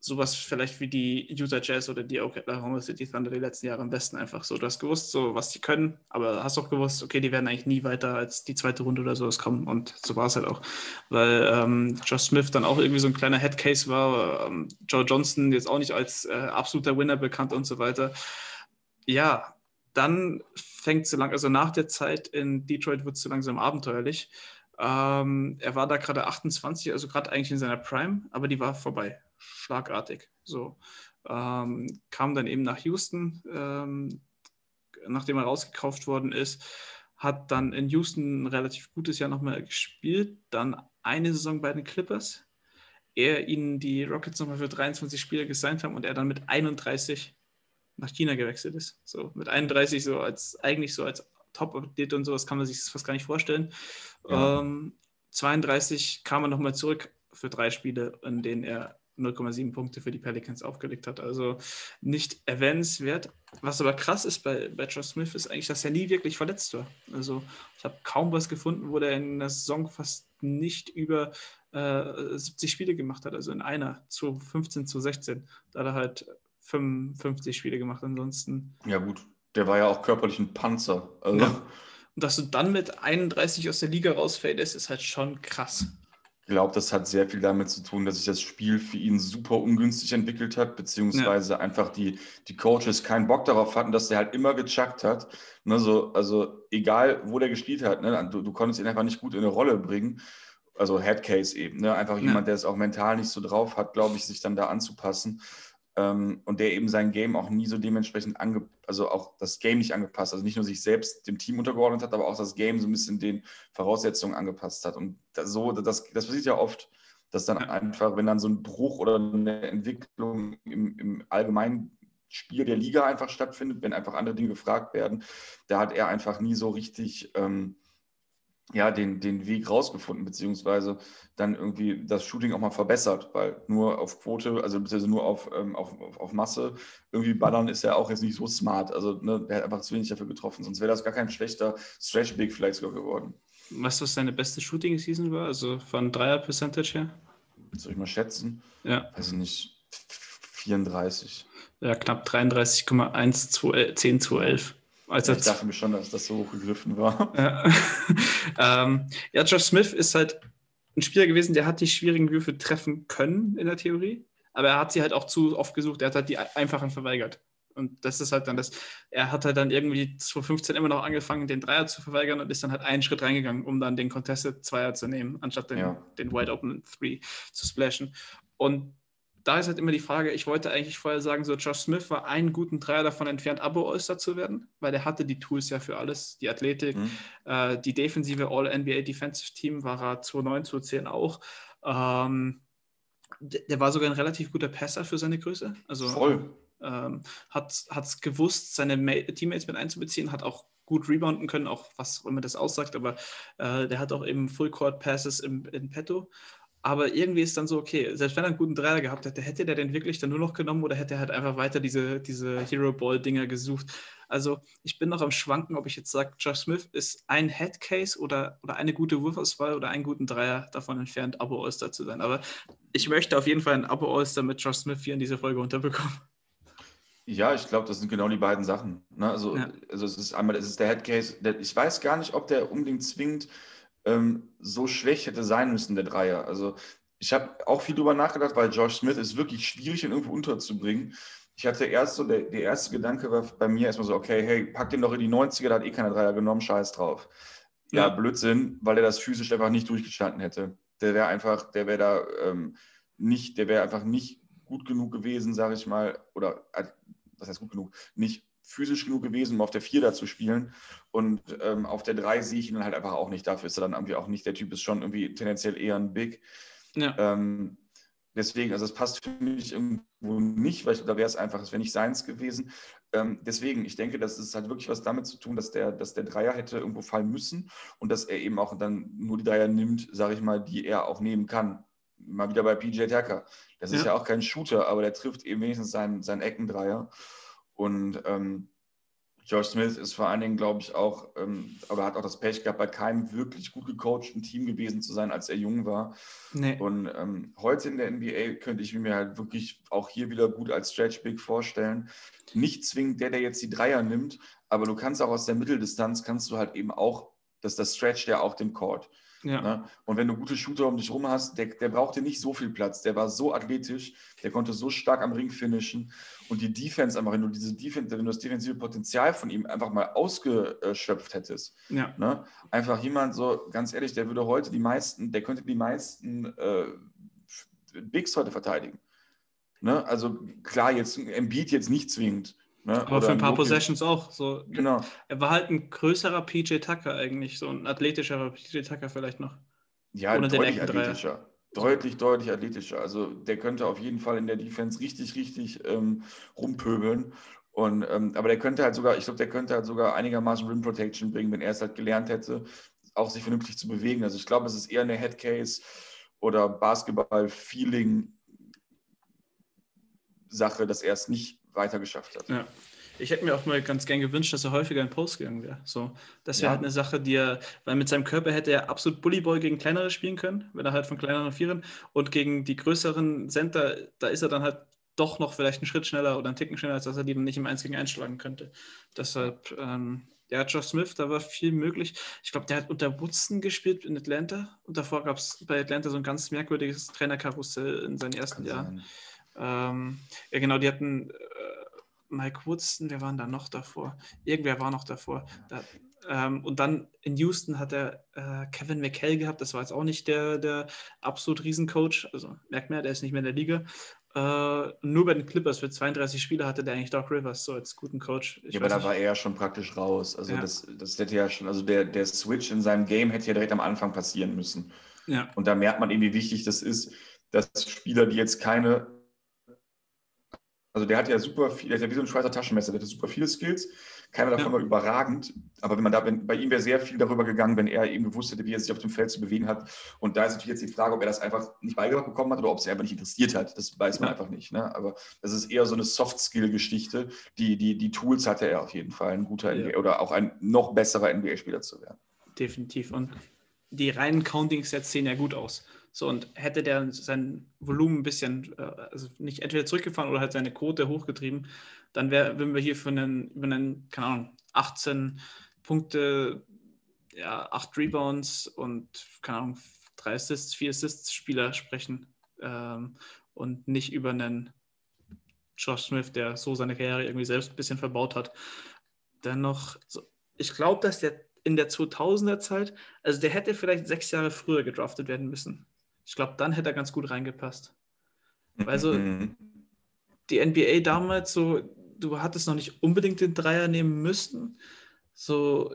sowas vielleicht wie die Utah Jazz oder die Oklahoma City Thunder die letzten Jahre am besten einfach so. Du hast gewusst, so was die können, aber hast auch gewusst, okay, die werden eigentlich nie weiter als die zweite Runde oder sowas kommen und so war es halt auch. Weil ähm, Josh Smith dann auch irgendwie so ein kleiner Headcase war, ähm, Joe Johnson jetzt auch nicht als äh, absoluter Winner bekannt und so weiter. Ja, dann fängt so lang, also nach der Zeit in Detroit wird es so langsam abenteuerlich. Ähm, er war da gerade 28, also gerade eigentlich in seiner Prime, aber die war vorbei, schlagartig. So ähm, kam dann eben nach Houston, ähm, nachdem er rausgekauft worden ist, hat dann in Houston ein relativ gutes Jahr nochmal gespielt, dann eine Saison bei den Clippers. Er ihnen die Rockets nochmal für 23 Spiele gesigned haben und er dann mit 31 nach China gewechselt ist. So mit 31 so als eigentlich so als Top-Update und sowas kann man sich das fast gar nicht vorstellen. Ja. Ähm, 32 kam er nochmal zurück für drei Spiele, in denen er 0,7 Punkte für die Pelicans aufgelegt hat. Also nicht erwähnenswert. Was aber krass ist bei, bei Josh Smith, ist eigentlich, dass er nie wirklich verletzt war. Also ich habe kaum was gefunden, wo der in der Saison fast nicht über äh, 70 Spiele gemacht hat. Also in einer zu 15 zu 16. Da hat er halt 55 Spiele gemacht. Ansonsten. Ja, gut. Der war ja auch körperlich ein Panzer. Also. Ja. Und dass du dann mit 31 aus der Liga rausfällst, ist halt schon krass. Ich glaube, das hat sehr viel damit zu tun, dass sich das Spiel für ihn super ungünstig entwickelt hat, beziehungsweise ja. einfach die, die Coaches keinen Bock darauf hatten, dass der halt immer gechuckt hat. Ne, so, also egal, wo der gespielt hat, ne, du, du konntest ihn einfach nicht gut in eine Rolle bringen. Also Headcase eben. Ne? Einfach ja. jemand, der es auch mental nicht so drauf hat, glaube ich, sich dann da anzupassen. Ähm, und der eben sein Game auch nie so dementsprechend ange also auch das Game nicht angepasst, also nicht nur sich selbst dem Team untergeordnet hat, aber auch das Game so ein bisschen den Voraussetzungen angepasst hat. Und das, so, das, das passiert ja oft, dass dann einfach, wenn dann so ein Bruch oder eine Entwicklung im, im allgemeinen Spiel der Liga einfach stattfindet, wenn einfach andere Dinge gefragt werden, da hat er einfach nie so richtig ähm, ja, den, den Weg rausgefunden, beziehungsweise dann irgendwie das Shooting auch mal verbessert, weil nur auf Quote, also beziehungsweise nur auf, ähm, auf, auf, Masse, irgendwie ballern ist ja auch jetzt nicht so smart. Also ne, der hat einfach zu wenig dafür getroffen, sonst wäre das gar kein schlechter Stretch-Big vielleicht sogar geworden. Weißt du, was deine beste Shooting-Season war? Also von Dreier-Percentage her? Soll ich mal schätzen? Ja. Also nicht 34. Ja, knapp 33,1 10 zu 11. Also ich dachte mir schon, dass das so hochgegriffen war. [laughs] Ja. ähm, ja, Josh Smith ist halt ein Spieler gewesen, der hat die schwierigen Würfe treffen können in der Theorie, aber er hat sie halt auch zu oft gesucht. Er hat halt die einfachen verweigert. Und das ist halt dann das, er hat halt dann irgendwie 2015 immer noch angefangen, den Dreier zu verweigern und ist dann halt einen Schritt reingegangen, um dann den Contested Zweier zu nehmen, anstatt den, ja. den Wide Open Three zu splashen. Und da ist halt immer die Frage, ich wollte eigentlich vorher sagen, so Josh Smith war einen guten Dreier davon entfernt, Abo-All-Star zu werden, weil der hatte die Tools ja für alles, die Athletik, mhm. äh, die defensive All-NBA Defensive Team war er 2009, 2010 auch. Ähm, der war sogar ein relativ guter Passer für seine Größe. Also, Voll. Ähm, hat es gewusst, seine Ma Teammates mit einzubeziehen, hat auch gut rebounden können, auch was immer das aussagt, aber äh, der hat auch eben Full Court Passes im, in petto. Aber irgendwie ist dann so, okay, selbst wenn er einen guten Dreier gehabt hätte, hätte der den wirklich dann nur noch genommen oder hätte er halt einfach weiter diese, diese Hero-Ball-Dinger gesucht? Also ich bin noch am Schwanken, ob ich jetzt sage, Josh Smith ist ein Headcase oder, oder eine gute Wurfauswahl oder einen guten Dreier davon entfernt, Abo-All-Star zu sein. Aber ich möchte auf jeden Fall ein Abo-All-Star mit Josh Smith hier in dieser Folge unterbekommen. Ja, ich glaube, das sind genau die beiden Sachen. Ne? Also, ja. also es ist einmal, es ist der Headcase, der, ich weiß gar nicht, ob der unbedingt zwingend ähm, so schlecht hätte sein müssen, der Dreier. Also ich habe auch viel drüber nachgedacht, weil Josh Smith ist wirklich schwierig, ihn irgendwo unterzubringen. Ich hatte erst so, der, der erste Gedanke war bei mir erstmal so, okay, hey, pack den doch in die 90er, da hat eh keiner Dreier genommen, scheiß drauf. Ja, ja. Blödsinn, weil er das physisch einfach nicht durchgestanden hätte. Der wäre einfach, der wäre da ähm, nicht, der wäre einfach nicht gut genug gewesen, sage ich mal, oder äh, was heißt gut genug, nicht physisch genug gewesen, um auf der 4 da zu spielen. Und ähm, auf der 3 sehe ich ihn halt einfach auch nicht. Dafür ist er dann irgendwie auch nicht. Der Typ ist schon irgendwie tendenziell eher ein Big. Ja. Ähm, deswegen, also es passt für mich irgendwo nicht, weil ich, da wäre es einfach, es wäre nicht seins gewesen. Ähm, deswegen, ich denke, das ist halt wirklich was damit zu tun, dass der, dass der Dreier hätte irgendwo fallen müssen und dass er eben auch dann nur die Dreier nimmt, sage ich mal, die er auch nehmen kann. Mal wieder bei PJ Tucker. Das ja. ist ja auch kein Shooter, aber der trifft eben wenigstens seinen, seinen Eckendreier. Und ähm, George Smith ist vor allen Dingen, glaube ich, auch, ähm, aber hat auch das Pech gehabt, bei keinem wirklich gut gecoachten Team gewesen zu sein, als er jung war. Nee. Und ähm, heute in der NBA könnte ich mir halt wirklich auch hier wieder gut als Stretch Big vorstellen. Nicht zwingend der, der jetzt die Dreier nimmt, aber du kannst auch aus der Mitteldistanz, kannst du halt eben auch, dass das Stretch der auch den Court. Ja. Ne? Und wenn du gute Shooter um dich rum hast, der, der brauchte nicht so viel Platz. Der war so athletisch, der konnte so stark am Ring finishen. Und die Defense einfach, wenn du diese Defense, wenn du das defensive Potenzial von ihm einfach mal ausgeschöpft hättest. Ja. Ne? Einfach jemand so, ganz ehrlich, der würde heute die meisten, der könnte die meisten äh, Bigs heute verteidigen. Ne? Also klar, jetzt Embiid jetzt nicht zwingend. Ne? Aber Oder für ein paar Possessions auch. So. Genau. Er war halt ein größerer PJ Tucker eigentlich, so ein athletischerer PJ Tucker vielleicht noch. Ja, Ohne deutlich athletischer. Deutlich, deutlich athletischer. Also der könnte auf jeden Fall in der Defense richtig, richtig ähm, rumpöbeln. Und, ähm, aber der könnte halt sogar, ich glaube, der könnte halt sogar einigermaßen Rim Protection bringen, wenn er es halt gelernt hätte, auch sich vernünftig zu bewegen. Also ich glaube, es ist eher eine Headcase oder Basketball-Feeling Sache, dass er es nicht weiter geschafft hat. Ja. Ich hätte mir auch mal ganz gern gewünscht, dass er häufiger in Post gegangen wäre. So, das wäre ja. halt eine Sache, die er, weil mit seinem Körper hätte er absolut Bullyboy gegen kleinere spielen können, wenn er halt von kleineren Vieren und gegen die größeren Center, da ist er dann halt doch noch vielleicht einen Schritt schneller oder einen Ticken schneller, als dass er die dann nicht im Einzigen einschlagen könnte. Deshalb, ähm, ja, Josh Smith, da war viel möglich. Ich glaube, der hat unter Woodson gespielt in Atlanta und davor gab es bei Atlanta so ein ganz merkwürdiges Trainerkarussell in seinen ersten Kann Jahren. Ähm, ja, genau, die hatten Mike Woodson, wer war da noch davor? Irgendwer war noch davor. Da, ähm, und dann in Houston hat er äh, Kevin McHale gehabt, das war jetzt auch nicht der, der absolut Riesencoach, also merkt man, der ist nicht mehr in der Liga. Äh, nur bei den Clippers für 32 Spiele hatte der eigentlich Doc Rivers so als guten Coach. Ich ja, aber da war er ja schon praktisch raus. Also ja. das, das hätte ja schon, also der, der Switch in seinem Game hätte ja direkt am Anfang passieren müssen. Ja. Und da merkt man eben, wie wichtig das ist, dass Spieler, die jetzt keine also der hat ja super viel, der ist ja wie so ein Schweizer Taschenmesser, der hat super viele Skills. Keiner davon ja. war überragend, aber wenn man da, wenn, bei ihm wäre sehr viel darüber gegangen, wenn er eben gewusst hätte, wie er sich auf dem Feld zu bewegen hat. Und da ist natürlich jetzt die Frage, ob er das einfach nicht beigebracht bekommen hat oder ob es er einfach nicht interessiert hat. Das weiß man ja. einfach nicht. Ne? Aber das ist eher so eine Soft-Skill-Geschichte. Die, die, die Tools hatte er auf jeden Fall, ein guter ja. NBA oder auch ein noch besserer NBA-Spieler zu werden. Definitiv. Und die reinen Counting-Sets sehen ja gut aus. So, und hätte der sein Volumen ein bisschen, äh, also nicht entweder zurückgefahren oder halt seine Quote hochgetrieben, dann wär, würden wir hier für einen, über einen, keine Ahnung, 18 Punkte, ja, 8 Rebounds und, keine Ahnung, 3 Assists, 4 Assists Spieler sprechen ähm, und nicht über einen Josh Smith, der so seine Karriere irgendwie selbst ein bisschen verbaut hat. Dennoch, ich glaube, dass der in der 2000er Zeit, also der hätte vielleicht sechs Jahre früher gedraftet werden müssen. Ich glaube, dann hätte er ganz gut reingepasst. Also mhm. die NBA damals so, du hattest noch nicht unbedingt den Dreier nehmen müssen. So,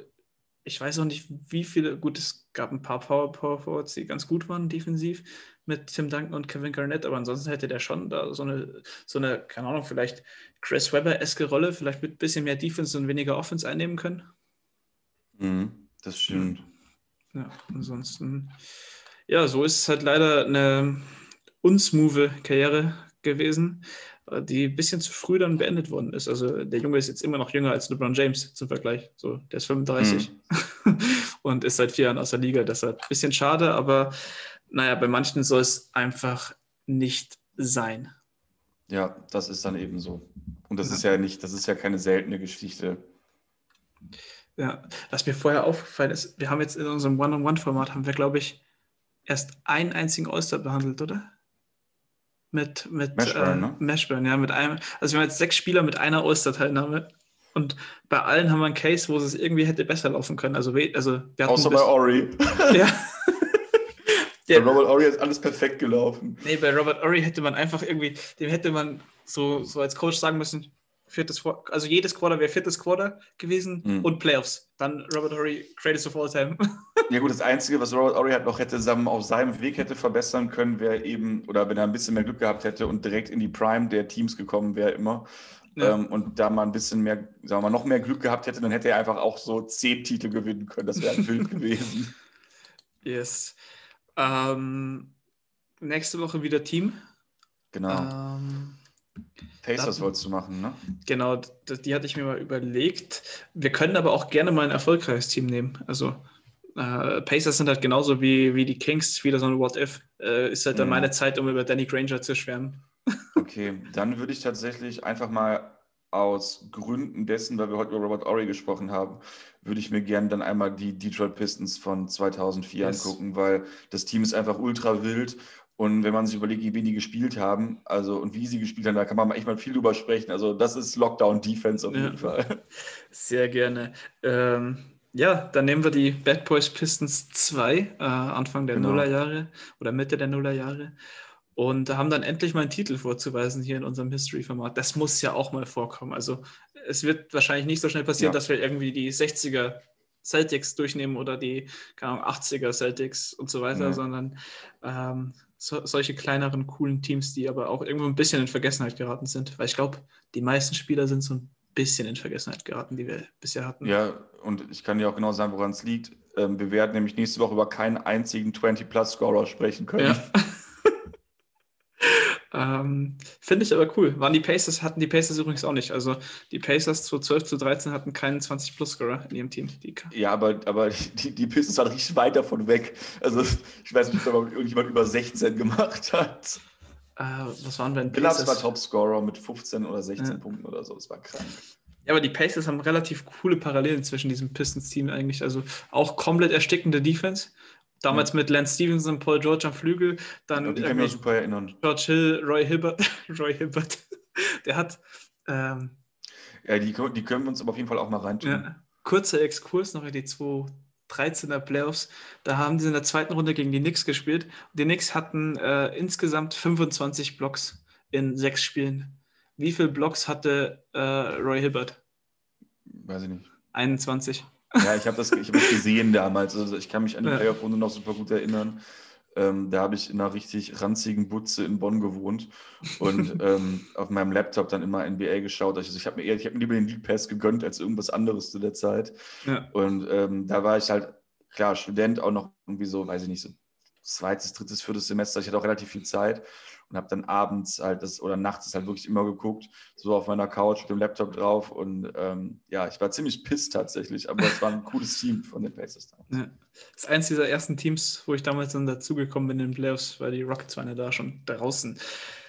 ich weiß auch nicht, wie viele, gut, es gab ein paar Power Power Forwards, die ganz gut waren defensiv mit Tim Duncan und Kevin Garnett, aber ansonsten hätte der schon da so eine, so eine, keine Ahnung, vielleicht Chris Webber-eske Rolle, vielleicht mit ein bisschen mehr Defense und weniger Offense einnehmen können. Mhm, das stimmt. Ja, ansonsten ja, so ist es halt leider eine unsmoothe Karriere gewesen, die ein bisschen zu früh dann beendet worden ist. Also der Junge ist jetzt immer noch jünger als LeBron James zum Vergleich. So, der ist 35 mhm. [laughs] und ist seit vier Jahren aus der Liga. Deshalb ein bisschen schade, aber naja, bei manchen soll es einfach nicht sein. Ja, das ist dann eben so. Und das ja. ist ja nicht, das ist ja keine seltene Geschichte. Ja, was mir vorher aufgefallen ist, wir haben jetzt in unserem One-on-One-Format, haben wir, glaube ich, erst einen einzigen Oyster behandelt, oder? Mit, mit Mashburn, äh, ne? Mashburn, ja, mit einem. Also wir haben jetzt sechs Spieler mit einer Oyster-Teilnahme. Und bei allen haben wir einen Case, wo es irgendwie hätte besser laufen können. Also, also wir Außer bei Ori. [laughs] ja. [laughs] Bei Robert Ory ist alles perfekt gelaufen. Nee, bei Robert Ory hätte man einfach irgendwie, dem hätte man so, so als Coach sagen müssen, viertes, also jedes Quarter wäre viertes Quarter gewesen mhm. und Playoffs. Dann Robert Horry, Greatest of All Time. [laughs] ja gut, das Einzige, was Robert Horry halt noch hätte zusammen auf seinem Weg hätte verbessern können, wäre eben, oder wenn er ein bisschen mehr Glück gehabt hätte und direkt in die Prime der Teams gekommen wäre immer. Ja. Ähm, und da mal ein bisschen mehr, sagen wir mal, noch mehr Glück gehabt hätte, dann hätte er einfach auch so zehn Titel gewinnen können. Das wäre ein Film [laughs] gewesen. Yes. Ähm, nächste Woche wieder Team. Genau. Ähm, Pacers wolltest du machen, ne? Genau, die, hatte ich mir mal überlegt. Wir können aber auch gerne mal ein erfolgreiches Team nehmen. Also äh, Pacers sind halt genauso wie, wie die Kings, wieder so ein What-If. Äh, ist halt dann mhm. meine Zeit, um über Danny Granger zu schwärmen. [laughs] Okay, dann würde ich tatsächlich einfach mal aus Gründen dessen, weil wir heute über Robert Ory gesprochen haben, würde ich mir gerne dann einmal die Detroit Pistons von 2004 yes. angucken, weil das Team ist einfach ultra wild und wenn man sich überlegt, wie die gespielt haben, also und wie sie gespielt haben, da kann man echt mal viel drüber sprechen. Also das ist Lockdown-Defense auf jeden ja. Fall. Sehr gerne. Ähm, ja, dann nehmen wir die Bad Boys Pistons 2, äh, Anfang der genau. Nullerjahre oder Mitte der Nullerjahre und haben dann endlich mal einen Titel vorzuweisen hier in unserem History-Format. Das muss ja auch mal vorkommen. Also es wird wahrscheinlich nicht so schnell passieren, ja. dass wir irgendwie die 60er Celtics durchnehmen oder die Ahnung, 80er Celtics und so weiter, ja. sondern ähm, so, solche kleineren, coolen Teams, die aber auch irgendwo ein bisschen in Vergessenheit geraten sind. Weil ich glaube, die meisten Spieler sind so ein bisschen in Vergessenheit geraten, die wir bisher hatten. Ja, und ich kann dir auch genau sagen, woran es liegt. Ähm, wir werden nämlich nächste Woche über keinen einzigen 20-Plus-Scorer sprechen können. Ja. [laughs] Ähm, Finde ich aber cool. Waren die Pacers, hatten die Pacers übrigens auch nicht. Also die Pacers zu 12 zu 13 hatten keinen 20-Plus-Scorer in ihrem Team. Die ja, aber, aber die, die Pistons waren richtig weit davon weg. Also ich weiß nicht, ob irgendjemand über 16 gemacht hat. Äh, was waren denn Pacers? Billups war Topscorer mit 15 oder 16 ja. Punkten oder so. Das war krank. Ja, aber die Pacers haben relativ coole Parallelen zwischen diesem Pistons-Team eigentlich. Also auch komplett erstickende Defense. Damals mit Lance Stevenson, Paul George am Flügel, dann die kann mich super erinnern. George Hill, Roy Hibbert, [laughs] Roy Hibbert, [laughs] der hat ähm, ja, die, die können wir uns aber auf jeden Fall auch mal reintun. Ja. Kurzer Exkurs noch in die 2013er Playoffs. Da haben sie in der zweiten Runde gegen die Knicks gespielt. Die Knicks hatten äh, insgesamt 25 Blocks in sechs Spielen. Wie viele Blocks hatte äh, Roy Hibbert? Weiß ich nicht. 21. Ja, ich habe das, hab das gesehen damals. Also ich kann mich an die ja. Playoff-Runde noch super gut erinnern. Ähm, da habe ich in einer richtig ranzigen Butze in Bonn gewohnt und [laughs] ähm, auf meinem Laptop dann immer NBA geschaut. Also ich habe mir, hab mir lieber den League Pass gegönnt als irgendwas anderes zu der Zeit. Ja. Und ähm, da war ich halt, klar, Student, auch noch irgendwie so, weiß ich nicht, so zweites, drittes, viertes Semester. Ich hatte auch relativ viel Zeit und habe dann abends halt das oder nachts halt wirklich immer geguckt, so auf meiner Couch mit dem Laptop drauf und ähm, ja, ich war ziemlich pisst tatsächlich, aber es war ein [laughs] cooles Team von den Pacers. Ja. Das ist eins dieser ersten Teams, wo ich damals dann dazugekommen bin in den Playoffs, weil die Rockets waren ja da schon draußen.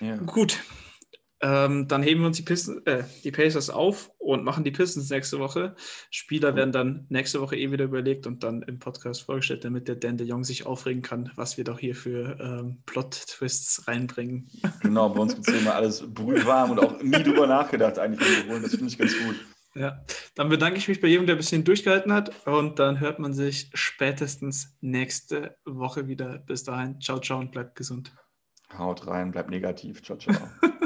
Ja. Gut, ähm, dann heben wir uns die, Pistons, äh, die Pacers auf und machen die Pistons nächste Woche. Spieler werden dann nächste Woche eh wieder überlegt und dann im Podcast vorgestellt, damit der Dan de Jong sich aufregen kann, was wir doch hier für ähm, Plot-Twists reinbringen. [laughs] Genau, bei uns gibt es immer alles brühwarm und auch nie drüber nachgedacht eigentlich. Das finde ich ganz gut. Ja, dann bedanke ich mich bei jedem, der ein bisschen durchgehalten hat und dann hört man sich spätestens nächste Woche wieder. Bis dahin, ciao, ciao und bleibt gesund. Haut rein, bleibt negativ. Ciao, ciao. [laughs]